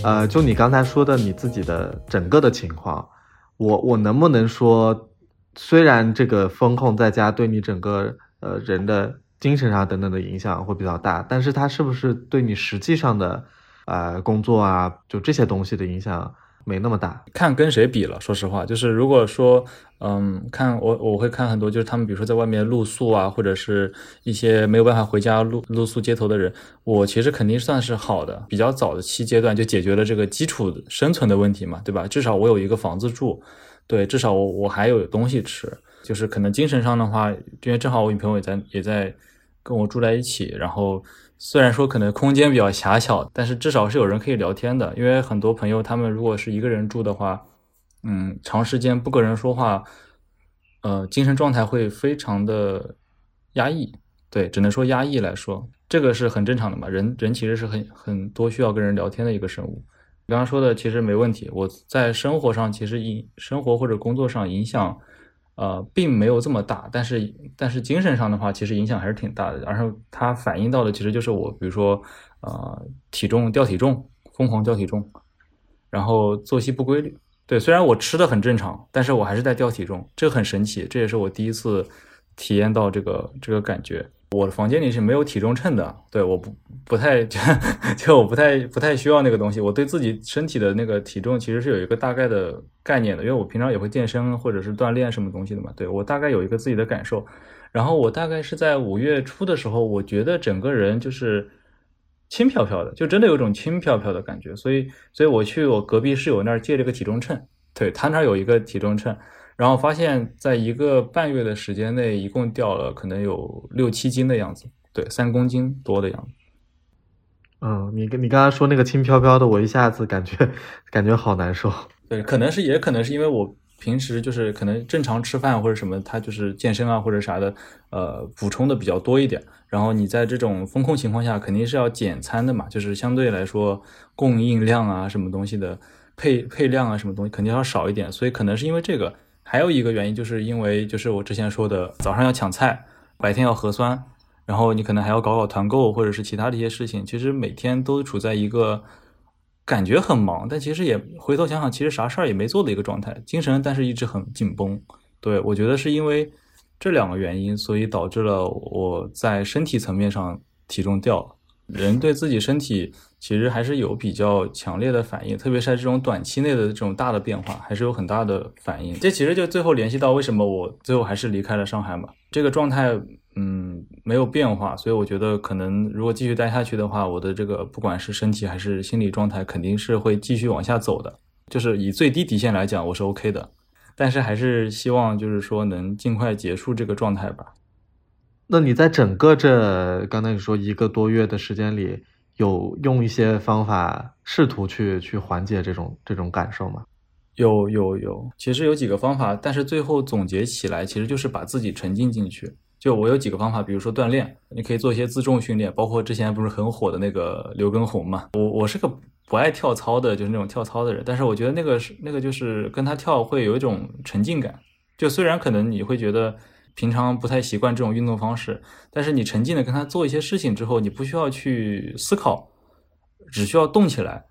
呃，就你刚才说的你自己的整个的情况，我我能不能说，虽然这个风控在家对你整个呃人的精神上等等的影响会比较大，但是它是不是对你实际上的呃工作啊，就这些东西的影响？没那么大，看跟谁比了。说实话，就是如果说，嗯，看我我会看很多，就是他们比如说在外面露宿啊，或者是一些没有办法回家露露宿街头的人，我其实肯定算是好的，比较早的期阶段就解决了这个基础生存的问题嘛，对吧？至少我有一个房子住，对，至少我我还有东西吃。就是可能精神上的话，因为正好我女朋友也在也在跟我住在一起，然后。虽然说可能空间比较狭小，但是至少是有人可以聊天的。因为很多朋友他们如果是一个人住的话，嗯，长时间不跟人说话，呃，精神状态会非常的压抑。对，只能说压抑来说，这个是很正常的嘛。人人其实是很很多需要跟人聊天的一个生物。刚刚说的其实没问题。我在生活上其实影生活或者工作上影响。呃，并没有这么大，但是但是精神上的话，其实影响还是挺大的。然后它反映到的其实就是我，比如说，呃，体重掉体重，疯狂掉体重，然后作息不规律。对，虽然我吃的很正常，但是我还是在掉体重，这很神奇。这也是我第一次体验到这个这个感觉。我的房间里是没有体重秤的，对，我不不太就 就我不太不太需要那个东西。我对自己身体的那个体重其实是有一个大概的概念的，因为我平常也会健身或者是锻炼什么东西的嘛。对我大概有一个自己的感受。然后我大概是在五月初的时候，我觉得整个人就是轻飘飘的，就真的有种轻飘飘的感觉。所以，所以我去我隔壁室友那儿借了个体重秤，对他那儿有一个体重秤。然后发现，在一个半月的时间内，一共掉了可能有六七斤的样子，对，三公斤多的样子。嗯，你跟你刚刚说那个轻飘飘的，我一下子感觉感觉好难受。对，可能是也可能是因为我平时就是可能正常吃饭或者什么，他就是健身啊或者啥的，呃，补充的比较多一点。然后你在这种风控情况下，肯定是要减餐的嘛，就是相对来说供应量啊什么东西的配配量啊什么东西肯定要少一点，所以可能是因为这个。还有一个原因，就是因为就是我之前说的，早上要抢菜，白天要核酸，然后你可能还要搞搞团购或者是其他的一些事情，其实每天都处在一个感觉很忙，但其实也回头想想，其实啥事儿也没做的一个状态，精神但是一直很紧绷。对我觉得是因为这两个原因，所以导致了我在身体层面上体重掉了。人对自己身体。其实还是有比较强烈的反应，特别是在这种短期内的这种大的变化，还是有很大的反应。这其实就最后联系到为什么我最后还是离开了上海嘛。这个状态，嗯，没有变化，所以我觉得可能如果继续待下去的话，我的这个不管是身体还是心理状态，肯定是会继续往下走的。就是以最低底线来讲，我是 OK 的，但是还是希望就是说能尽快结束这个状态吧。那你在整个这刚才你说一个多月的时间里。有用一些方法试图去去缓解这种这种感受吗？有有有，其实有几个方法，但是最后总结起来，其实就是把自己沉浸进去。就我有几个方法，比如说锻炼，你可以做一些自重训练，包括之前不是很火的那个刘畊宏嘛。我我是个不爱跳操的，就是那种跳操的人，但是我觉得那个是那个就是跟他跳会有一种沉浸感。就虽然可能你会觉得。平常不太习惯这种运动方式，但是你沉浸的跟他做一些事情之后，你不需要去思考，只需要动起来，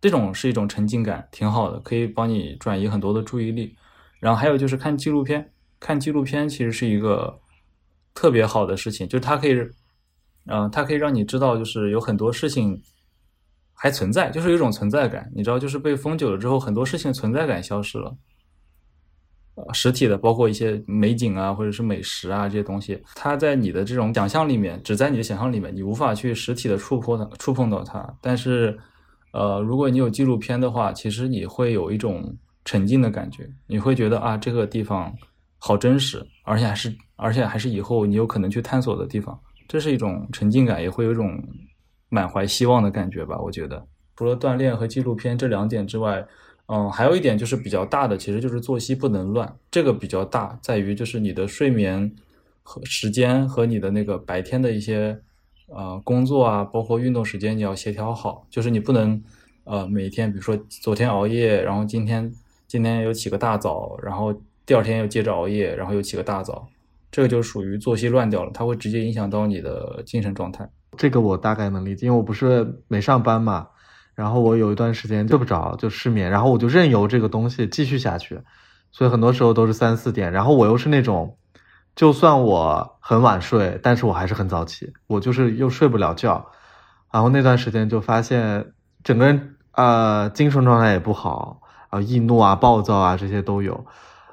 这种是一种沉浸感，挺好的，可以帮你转移很多的注意力。然后还有就是看纪录片，看纪录片其实是一个特别好的事情，就是它可以，嗯，它可以让你知道，就是有很多事情还存在，就是有一种存在感，你知道，就是被封久了之后，很多事情存在感消失了。实体的包括一些美景啊，或者是美食啊这些东西，它在你的这种想象里面，只在你的想象里面，你无法去实体的触碰它，触碰到它。但是，呃，如果你有纪录片的话，其实你会有一种沉浸的感觉，你会觉得啊，这个地方好真实，而且还是而且还是以后你有可能去探索的地方，这是一种沉浸感，也会有一种满怀希望的感觉吧。我觉得，除了锻炼和纪录片这两点之外，嗯，还有一点就是比较大的，其实就是作息不能乱，这个比较大，在于就是你的睡眠和时间和你的那个白天的一些。呃，工作啊，包括运动时间，你要协调好。就是你不能，呃，每天，比如说昨天熬夜，然后今天今天又起个大早，然后第二天又接着熬夜，然后又起个大早，这个就属于作息乱掉了，它会直接影响到你的精神状态。这个我大概能理解，因为我不是没上班嘛，然后我有一段时间睡不着，就失眠，然后我就任由这个东西继续下去，所以很多时候都是三四点，然后我又是那种。就算我很晚睡，但是我还是很早起，我就是又睡不了觉，然后那段时间就发现整个人呃精神状态也不好啊，易怒啊、暴躁啊这些都有，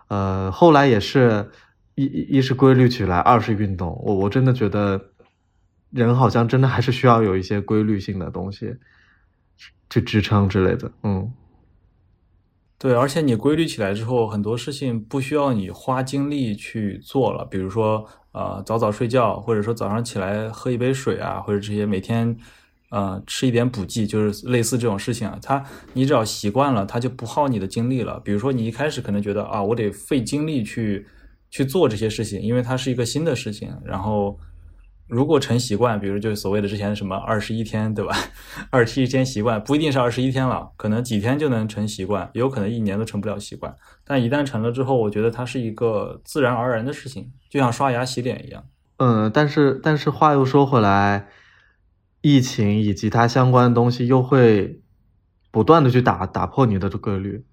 呃，后来也是一一是规律起来，二是运动，我我真的觉得人好像真的还是需要有一些规律性的东西去支撑之类的，嗯。对，而且你规律起来之后，很多事情不需要你花精力去做了。比如说，呃，早早睡觉，或者说早上起来喝一杯水啊，或者这些每天，呃，吃一点补剂，就是类似这种事情啊。它你只要习惯了，它就不耗你的精力了。比如说，你一开始可能觉得啊，我得费精力去去做这些事情，因为它是一个新的事情，然后。如果成习惯，比如就所谓的之前什么二十一天，对吧？二十一天习惯不一定是二十一天了，可能几天就能成习惯，也有可能一年都成不了习惯。但一旦成了之后，我觉得它是一个自然而然的事情，就像刷牙洗脸一样。嗯，但是但是话又说回来，疫情以及它相关的东西又会不断的去打打破你的这规律，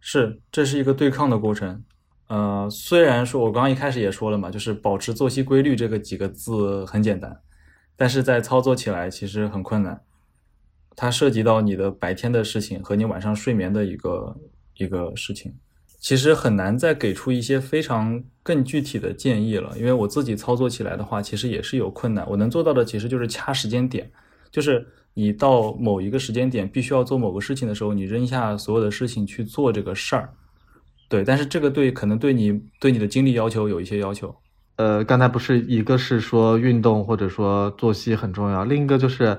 是，这是一个对抗的过程。呃，虽然说我刚刚一开始也说了嘛，就是保持作息规律这个几个字很简单，但是在操作起来其实很困难。它涉及到你的白天的事情和你晚上睡眠的一个一个事情，其实很难再给出一些非常更具体的建议了。因为我自己操作起来的话，其实也是有困难。我能做到的其实就是掐时间点，就是你到某一个时间点必须要做某个事情的时候，你扔下所有的事情去做这个事儿。对，但是这个对可能对你对你的精力要求有一些要求。呃，刚才不是一个是说运动或者说作息很重要，另一个就是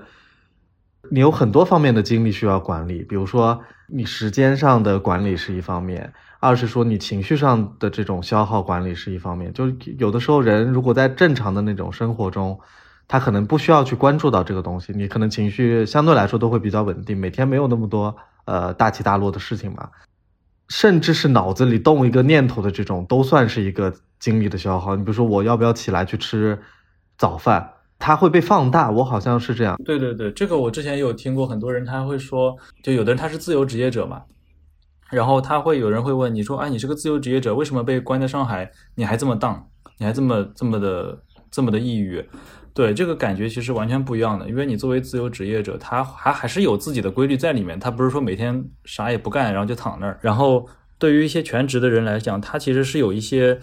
你有很多方面的精力需要管理，比如说你时间上的管理是一方面，二是说你情绪上的这种消耗管理是一方面。就有的时候人如果在正常的那种生活中，他可能不需要去关注到这个东西，你可能情绪相对来说都会比较稳定，每天没有那么多呃大起大落的事情嘛。甚至是脑子里动一个念头的这种，都算是一个精力的消耗。你比如说，我要不要起来去吃早饭？它会被放大。我好像是这样。对对对，这个我之前有听过，很多人他会说，就有的人他是自由职业者嘛，然后他会有人会问你说，哎，你是个自由职业者，为什么被关在上海，你还这么荡，你还这么这么的这么的抑郁？对这个感觉其实完全不一样的，因为你作为自由职业者，他还还是有自己的规律在里面，他不是说每天啥也不干，然后就躺那儿。然后对于一些全职的人来讲，他其实是有一些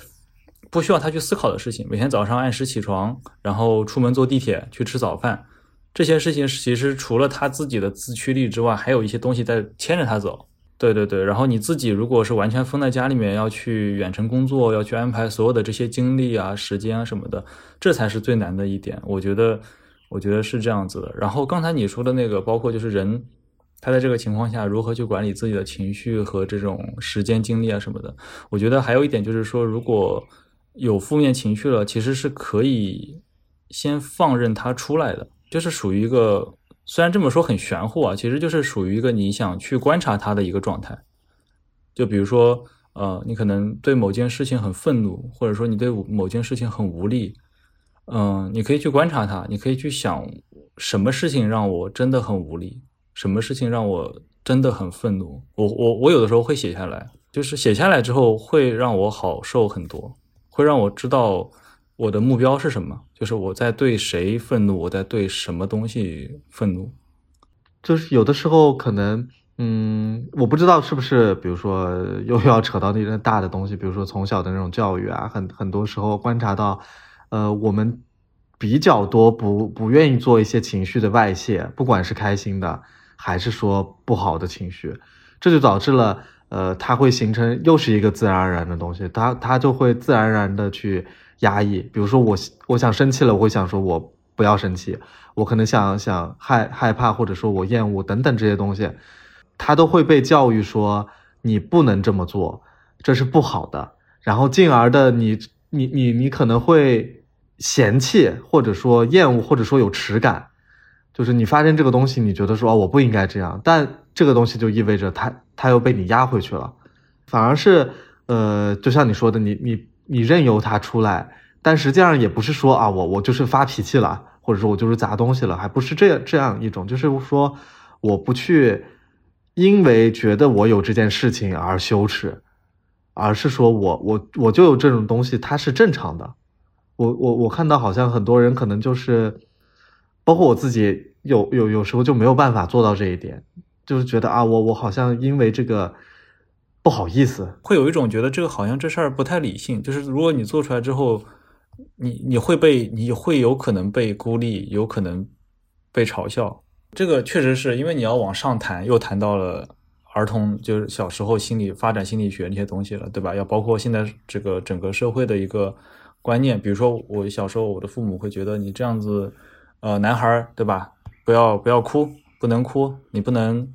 不需要他去思考的事情，每天早上按时起床，然后出门坐地铁去吃早饭，这些事情其实除了他自己的自驱力之外，还有一些东西在牵着他走。对对对，然后你自己如果是完全封在家里面，要去远程工作，要去安排所有的这些精力啊、时间啊什么的，这才是最难的一点。我觉得，我觉得是这样子的。然后刚才你说的那个，包括就是人，他在这个情况下如何去管理自己的情绪和这种时间精力啊什么的，我觉得还有一点就是说，如果有负面情绪了，其实是可以先放任它出来的，就是属于一个。虽然这么说很玄乎啊，其实就是属于一个你想去观察他的一个状态。就比如说，呃，你可能对某件事情很愤怒，或者说你对某件事情很无力，嗯，你可以去观察它，你可以去想什么事情让我真的很无力，什么事情让我真的很愤怒。我我我有的时候会写下来，就是写下来之后会让我好受很多，会让我知道。我的目标是什么？就是我在对谁愤怒，我在对什么东西愤怒。就是有的时候可能，嗯，我不知道是不是，比如说又要扯到那些大的东西，比如说从小的那种教育啊，很很多时候观察到，呃，我们比较多不不愿意做一些情绪的外泄，不管是开心的，还是说不好的情绪？这就导致了，呃，它会形成又是一个自然而然的东西，它它就会自然而然的去压抑。比如说我我想生气了，我会想说我不要生气，我可能想想害害怕或者说我厌恶等等这些东西，他都会被教育说你不能这么做，这是不好的。然后进而的你你你你可能会嫌弃或者说厌恶或者说有耻感，就是你发现这个东西，你觉得说哦我不应该这样，但这个东西就意味着它它又被你压回去了，反而是呃就像你说的，你你你任由它出来，但实际上也不是说啊我我就是发脾气了，或者说我就是砸东西了，还不是这样这样一种，就是说我不去因为觉得我有这件事情而羞耻。而是说我我我就有这种东西，它是正常的。我我我看到好像很多人可能就是，包括我自己有有有时候就没有办法做到这一点，就是觉得啊，我我好像因为这个不好意思，会有一种觉得这个好像这事儿不太理性。就是如果你做出来之后，你你会被你会有可能被孤立，有可能被嘲笑。这个确实是因为你要往上谈，又谈到了。儿童就是小时候心理发展心理学那些东西了，对吧？要包括现在这个整个社会的一个观念，比如说我小时候，我的父母会觉得你这样子，呃，男孩对吧？不要不要哭，不能哭，你不能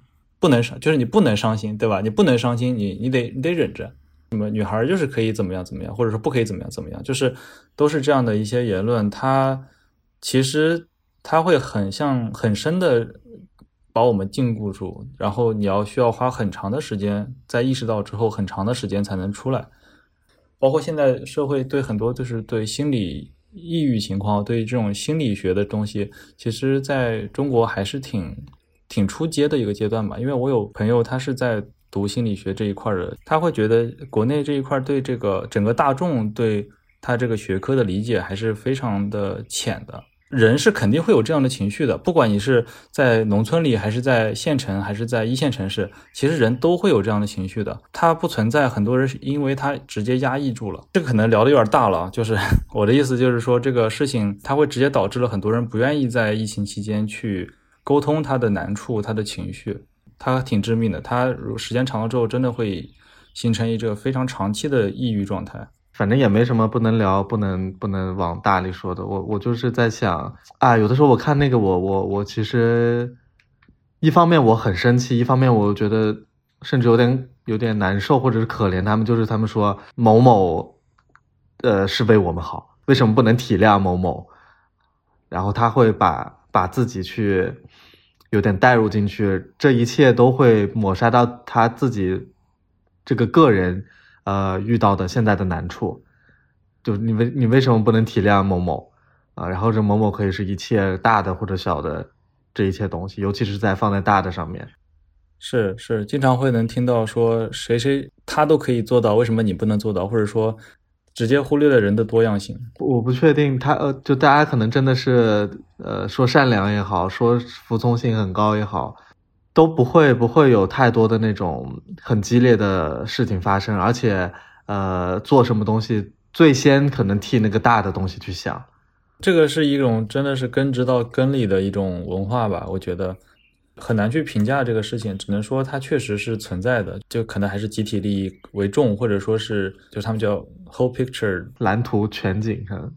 不能伤，就是你不能伤心，对吧？你不能伤心，你你得你得忍着。那么女孩就是可以怎么样怎么样，或者说不可以怎么样怎么样，就是都是这样的一些言论，它其实它会很像很深的。把我们禁锢住，然后你要需要花很长的时间，在意识到之后，很长的时间才能出来。包括现在社会对很多就是对心理抑郁情况，对这种心理学的东西，其实在中国还是挺挺出街的一个阶段吧。因为我有朋友他是在读心理学这一块的，他会觉得国内这一块对这个整个大众对他这个学科的理解还是非常的浅的。人是肯定会有这样的情绪的，不管你是在农村里，还是在县城，还是在一线城市，其实人都会有这样的情绪的。它不存在很多人是因为他直接压抑住了。这个可能聊的有点大了，就是 我的意思就是说，这个事情它会直接导致了很多人不愿意在疫情期间去沟通他的难处、他的情绪，他挺致命的。他如时间长了之后，真的会形成一个非常长期的抑郁状态。反正也没什么不能聊、不能不能往大里说的。我我就是在想啊，有的时候我看那个，我我我其实一方面我很生气，一方面我觉得甚至有点有点难受，或者是可怜他们。就是他们说某某，呃，是为我们好，为什么不能体谅某某？然后他会把把自己去有点带入进去，这一切都会抹杀到他自己这个个人。呃，遇到的现在的难处，就你为你为什么不能体谅某某啊？然后这某某可以是一切大的或者小的这一切东西，尤其是在放在大的上面。是是，经常会能听到说谁谁他都可以做到，为什么你不能做到？或者说直接忽略了人的多样性。我不确定他呃，就大家可能真的是呃，说善良也好，说服从性很高也好。都不会不会有太多的那种很激烈的事情发生，而且，呃，做什么东西最先可能替那个大的东西去想，这个是一种真的是根植到根里的一种文化吧？我觉得很难去评价这个事情，只能说它确实是存在的，就可能还是集体利益为重，或者说是就他们叫 whole picture 蓝图全景上，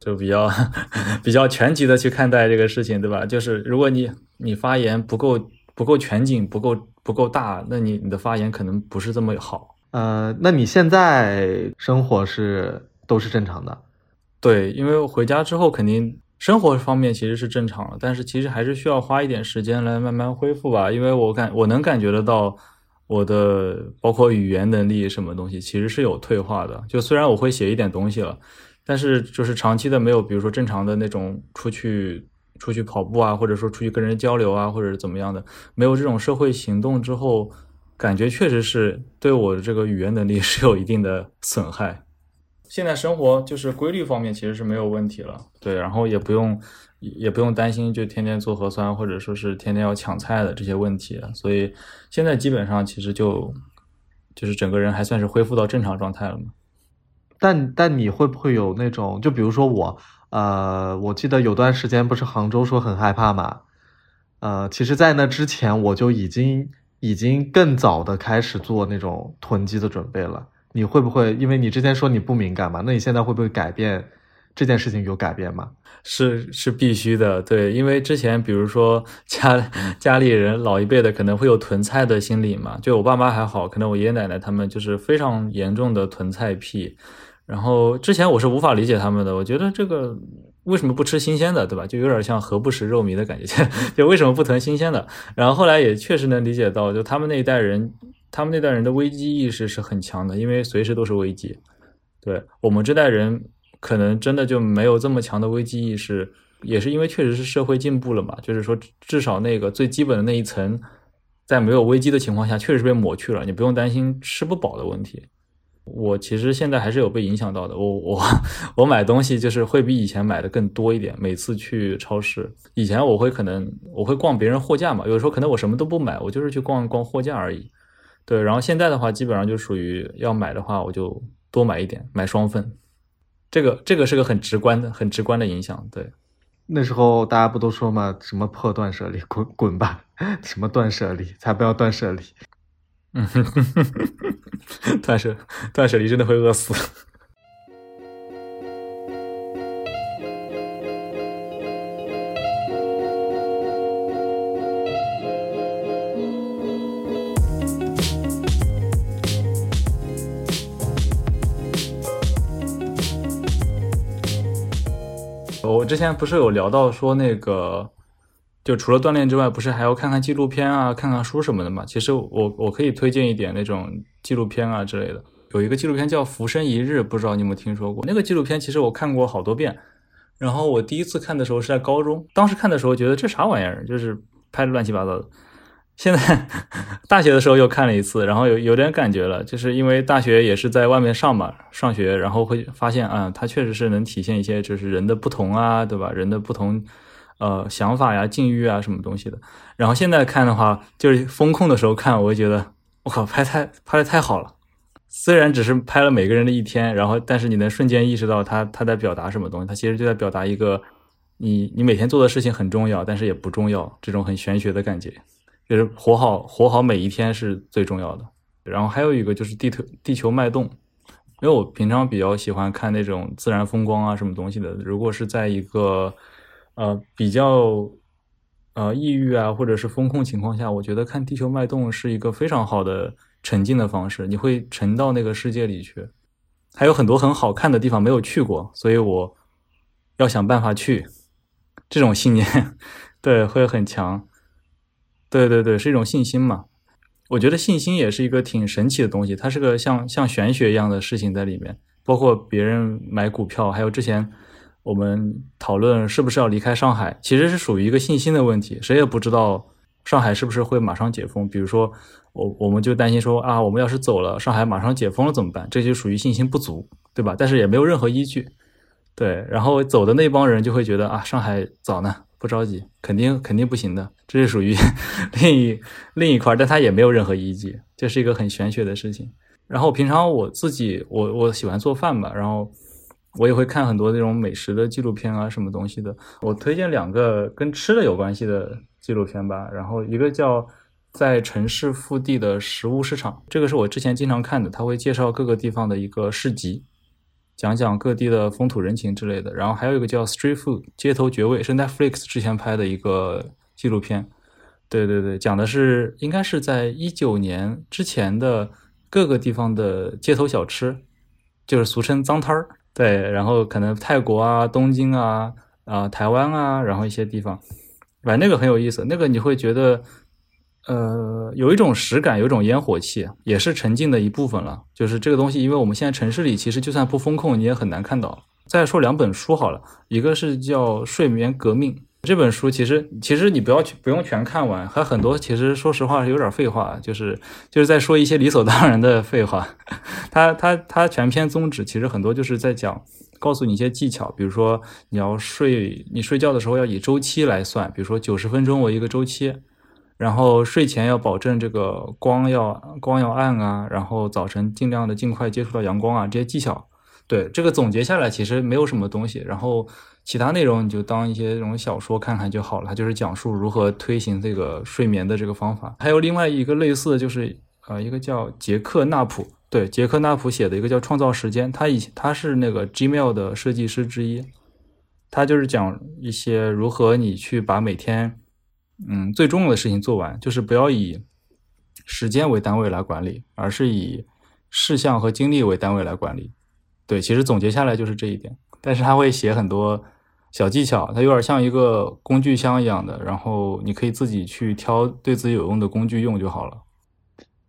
就比较 比较全局的去看待这个事情，对吧？就是如果你你发言不够。不够全景，不够不够大，那你你的发言可能不是这么好。呃，那你现在生活是都是正常的？对，因为回家之后肯定生活方面其实是正常的，但是其实还是需要花一点时间来慢慢恢复吧。因为我感我能感觉得到我的包括语言能力什么东西其实是有退化的。就虽然我会写一点东西了，但是就是长期的没有，比如说正常的那种出去。出去跑步啊，或者说出去跟人交流啊，或者怎么样的，没有这种社会行动之后，感觉确实是对我的这个语言能力是有一定的损害。现在生活就是规律方面其实是没有问题了，对，然后也不用也不用担心就天天做核酸或者说是天天要抢菜的这些问题，所以现在基本上其实就就是整个人还算是恢复到正常状态了嘛。但但你会不会有那种，就比如说我。呃，我记得有段时间不是杭州说很害怕嘛，呃，其实，在那之前我就已经已经更早的开始做那种囤积的准备了。你会不会？因为你之前说你不敏感嘛，那你现在会不会改变这件事情？有改变吗？是是必须的，对，因为之前比如说家 家里人老一辈的可能会有囤菜的心理嘛，就我爸妈还好，可能我爷爷奶奶他们就是非常严重的囤菜癖。然后之前我是无法理解他们的，我觉得这个为什么不吃新鲜的，对吧？就有点像何不食肉糜的感觉，就为什么不囤新鲜的？然后后来也确实能理解到，就他们那一代人，他们那代人的危机意识是很强的，因为随时都是危机。对我们这代人，可能真的就没有这么强的危机意识，也是因为确实是社会进步了嘛，就是说至少那个最基本的那一层，在没有危机的情况下，确实是被抹去了，你不用担心吃不饱的问题。我其实现在还是有被影响到的。我我 我买东西就是会比以前买的更多一点。每次去超市，以前我会可能我会逛别人货架嘛，有时候可能我什么都不买，我就是去逛一逛货架而已。对，然后现在的话，基本上就属于要买的话，我就多买一点，买双份。这个这个是个很直观的、很直观的影响。对，那时候大家不都说嘛，什么破断舍离，滚滚吧，什么断舍离，才不要断舍离。嗯，断舍断舍离真的会饿死。之前不是有聊到说那个。就除了锻炼之外，不是还要看看纪录片啊，看看书什么的嘛？其实我我可以推荐一点那种纪录片啊之类的。有一个纪录片叫《浮生一日》，不知道你有没有听说过？那个纪录片其实我看过好多遍。然后我第一次看的时候是在高中，当时看的时候觉得这啥玩意儿，就是拍的乱七八糟的。现在 大学的时候又看了一次，然后有有点感觉了，就是因为大学也是在外面上嘛，上学，然后会发现啊，它确实是能体现一些就是人的不同啊，对吧？人的不同。呃，想法呀、境遇啊，什么东西的。然后现在看的话，就是风控的时候看，我会觉得，我靠，拍太拍的太好了。虽然只是拍了每个人的一天，然后但是你能瞬间意识到他他在表达什么东西。他其实就在表达一个，你你每天做的事情很重要，但是也不重要，这种很玄学的感觉。就是活好活好每一天是最重要的。然后还有一个就是地球地球脉动，因为我平常比较喜欢看那种自然风光啊什么东西的。如果是在一个呃，比较呃抑郁啊，或者是风控情况下，我觉得看地球脉动是一个非常好的沉浸的方式，你会沉到那个世界里去。还有很多很好看的地方没有去过，所以我要想办法去。这种信念，对，会很强。对对对，是一种信心嘛。我觉得信心也是一个挺神奇的东西，它是个像像玄学一样的事情在里面。包括别人买股票，还有之前。我们讨论是不是要离开上海，其实是属于一个信心的问题。谁也不知道上海是不是会马上解封。比如说，我我们就担心说啊，我们要是走了，上海马上解封了怎么办？这就属于信心不足，对吧？但是也没有任何依据。对，然后走的那帮人就会觉得啊，上海早呢，不着急，肯定肯定不行的。这是属于 另一另一块，但它也没有任何依据，这是一个很玄学的事情。然后平常我自己，我我喜欢做饭嘛，然后。我也会看很多那种美食的纪录片啊，什么东西的。我推荐两个跟吃的有关系的纪录片吧。然后一个叫《在城市腹地的食物市场》，这个是我之前经常看的。他会介绍各个地方的一个市集，讲讲各地的风土人情之类的。然后还有一个叫《Street Food》街头绝味，是 Netflix 之前拍的一个纪录片。对对对，讲的是应该是在一九年之前的各个地方的街头小吃，就是俗称脏摊儿。对，然后可能泰国啊、东京啊、啊台湾啊，然后一些地方，反正那个很有意思。那个你会觉得，呃，有一种实感，有一种烟火气，也是沉浸的一部分了。就是这个东西，因为我们现在城市里其实就算不风控，你也很难看到。再说两本书好了，一个是叫《睡眠革命》。这本书其实其实你不要去不用全看完，还很多其实说实话是有点废话，就是就是在说一些理所当然的废话。他他他全篇宗旨其实很多就是在讲，告诉你一些技巧，比如说你要睡，你睡觉的时候要以周期来算，比如说九十分钟为一个周期，然后睡前要保证这个光要光要暗啊，然后早晨尽量的尽快接触到阳光啊，这些技巧。对这个总结下来其实没有什么东西，然后。其他内容你就当一些这种小说看看就好了。它就是讲述如何推行这个睡眠的这个方法。还有另外一个类似的就是呃，一个叫杰克纳普，对，杰克纳普写的一个叫《创造时间》，他以他是那个 Gmail 的设计师之一，他就是讲一些如何你去把每天嗯最重要的事情做完，就是不要以时间为单位来管理，而是以事项和精力为单位来管理。对，其实总结下来就是这一点。但是他会写很多小技巧，它有点像一个工具箱一样的，然后你可以自己去挑对自己有用的工具用就好了。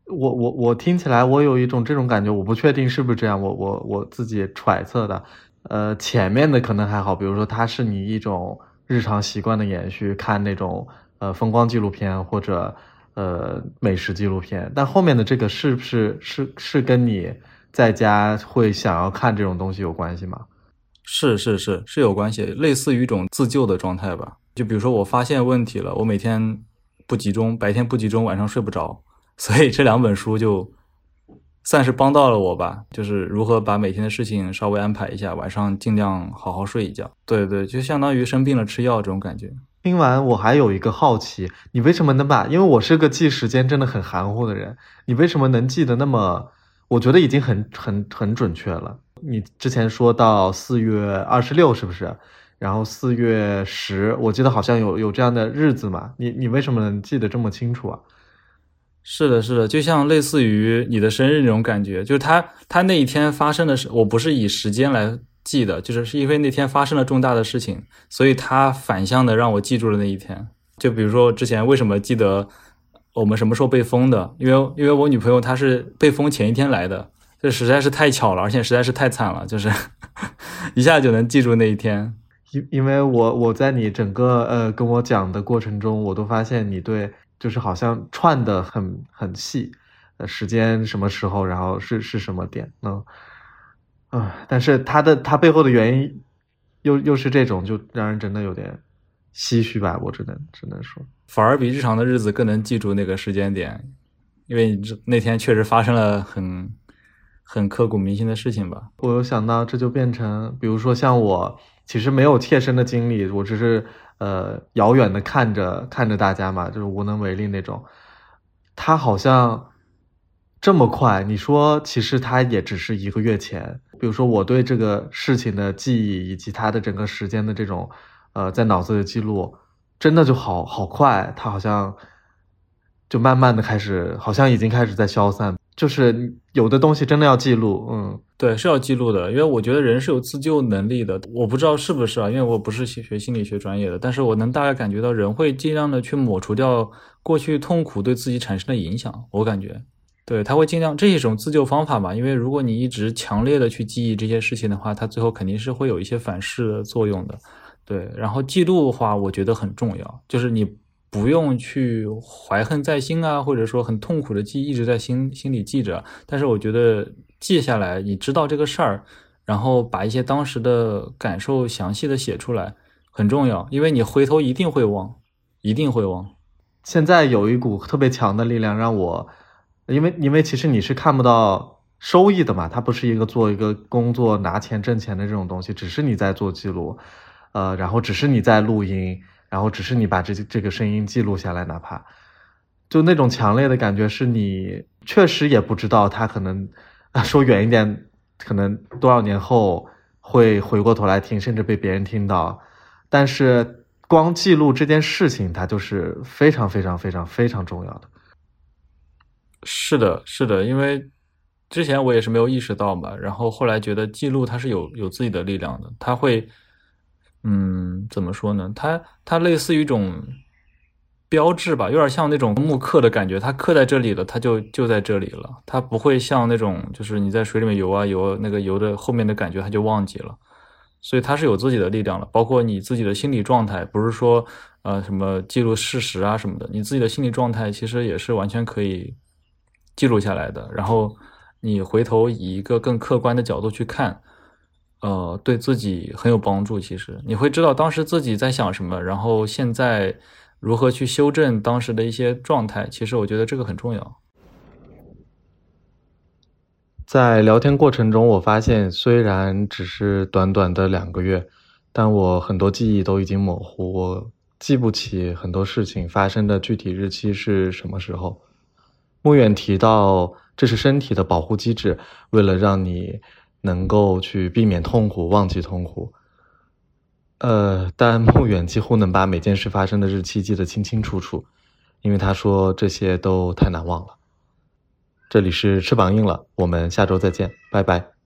我我我听起来，我有一种这种感觉，我不确定是不是这样，我我我自己揣测的。呃，前面的可能还好，比如说它是你一种日常习惯的延续，看那种呃风光纪录片或者呃美食纪录片，但后面的这个是不是是是跟你。在家会想要看这种东西有关系吗？是是是是有关系，类似于一种自救的状态吧。就比如说我发现问题了，我每天不集中，白天不集中，晚上睡不着，所以这两本书就算是帮到了我吧。就是如何把每天的事情稍微安排一下，晚上尽量好好睡一觉。对对，就相当于生病了吃药这种感觉。听完我还有一个好奇，你为什么能把？因为我是个记时间真的很含糊的人，你为什么能记得那么？我觉得已经很很很准确了。你之前说到四月二十六是不是？然后四月十，我记得好像有有这样的日子嘛。你你为什么能记得这么清楚啊？是的，是的，就像类似于你的生日那种感觉，就是他他那一天发生的事，我不是以时间来记得，就是是因为那天发生了重大的事情，所以他反向的让我记住了那一天。就比如说之前为什么记得。我们什么时候被封的？因为因为我女朋友她是被封前一天来的，这实在是太巧了，而且实在是太惨了，就是 一下就能记住那一天。因因为我我在你整个呃跟我讲的过程中，我都发现你对就是好像串的很很细，呃时间什么时候，然后是是什么点，嗯啊，但是他的他背后的原因又又是这种，就让人真的有点唏嘘吧，我只能只能说。反而比日常的日子更能记住那个时间点，因为这那天确实发生了很很刻骨铭心的事情吧。我有想到，这就变成，比如说像我，其实没有切身的经历，我只是呃遥远的看着看着大家嘛，就是无能为力那种。他好像这么快，你说其实他也只是一个月前。比如说我对这个事情的记忆以及他的整个时间的这种呃在脑子里记录。真的就好好快，它好像就慢慢的开始，好像已经开始在消散。就是有的东西真的要记录，嗯，对，是要记录的，因为我觉得人是有自救能力的。我不知道是不是啊，因为我不是学心理学专业的，但是我能大概感觉到人会尽量的去抹除掉过去痛苦对自己产生的影响。我感觉，对他会尽量，这是一种自救方法嘛？因为如果你一直强烈的去记忆这些事情的话，它最后肯定是会有一些反噬的作用的。对，然后记录的话，我觉得很重要，就是你不用去怀恨在心啊，或者说很痛苦的记，一直在心心里记着。但是我觉得记下来，你知道这个事儿，然后把一些当时的感受详细的写出来，很重要，因为你回头一定会忘，一定会忘。现在有一股特别强的力量让我，因为因为其实你是看不到收益的嘛，它不是一个做一个工作拿钱挣钱的这种东西，只是你在做记录。呃，然后只是你在录音，然后只是你把这这个声音记录下来，哪怕就那种强烈的感觉，是你确实也不知道他可能说远一点，可能多少年后会回过头来听，甚至被别人听到。但是光记录这件事情，它就是非常非常非常非常重要的。是的，是的，因为之前我也是没有意识到嘛，然后后来觉得记录它是有有自己的力量的，它会。嗯，怎么说呢？它它类似于一种标志吧，有点像那种木刻的感觉。它刻在这里了，它就就在这里了。它不会像那种，就是你在水里面游啊游，那个游的后面的感觉，它就忘记了。所以它是有自己的力量了。包括你自己的心理状态，不是说呃什么记录事实啊什么的，你自己的心理状态其实也是完全可以记录下来的。然后你回头以一个更客观的角度去看。呃，对自己很有帮助。其实你会知道当时自己在想什么，然后现在如何去修正当时的一些状态。其实我觉得这个很重要。在聊天过程中，我发现虽然只是短短的两个月，但我很多记忆都已经模糊，我记不起很多事情发生的具体日期是什么时候。穆远提到，这是身体的保护机制，为了让你能够去避免痛苦、忘记痛苦。呃，但穆远几乎能把每件事发生的日期记得清清楚楚，因为他说这些都太难忘了。这里是翅膀硬了，我们下周再见，拜拜。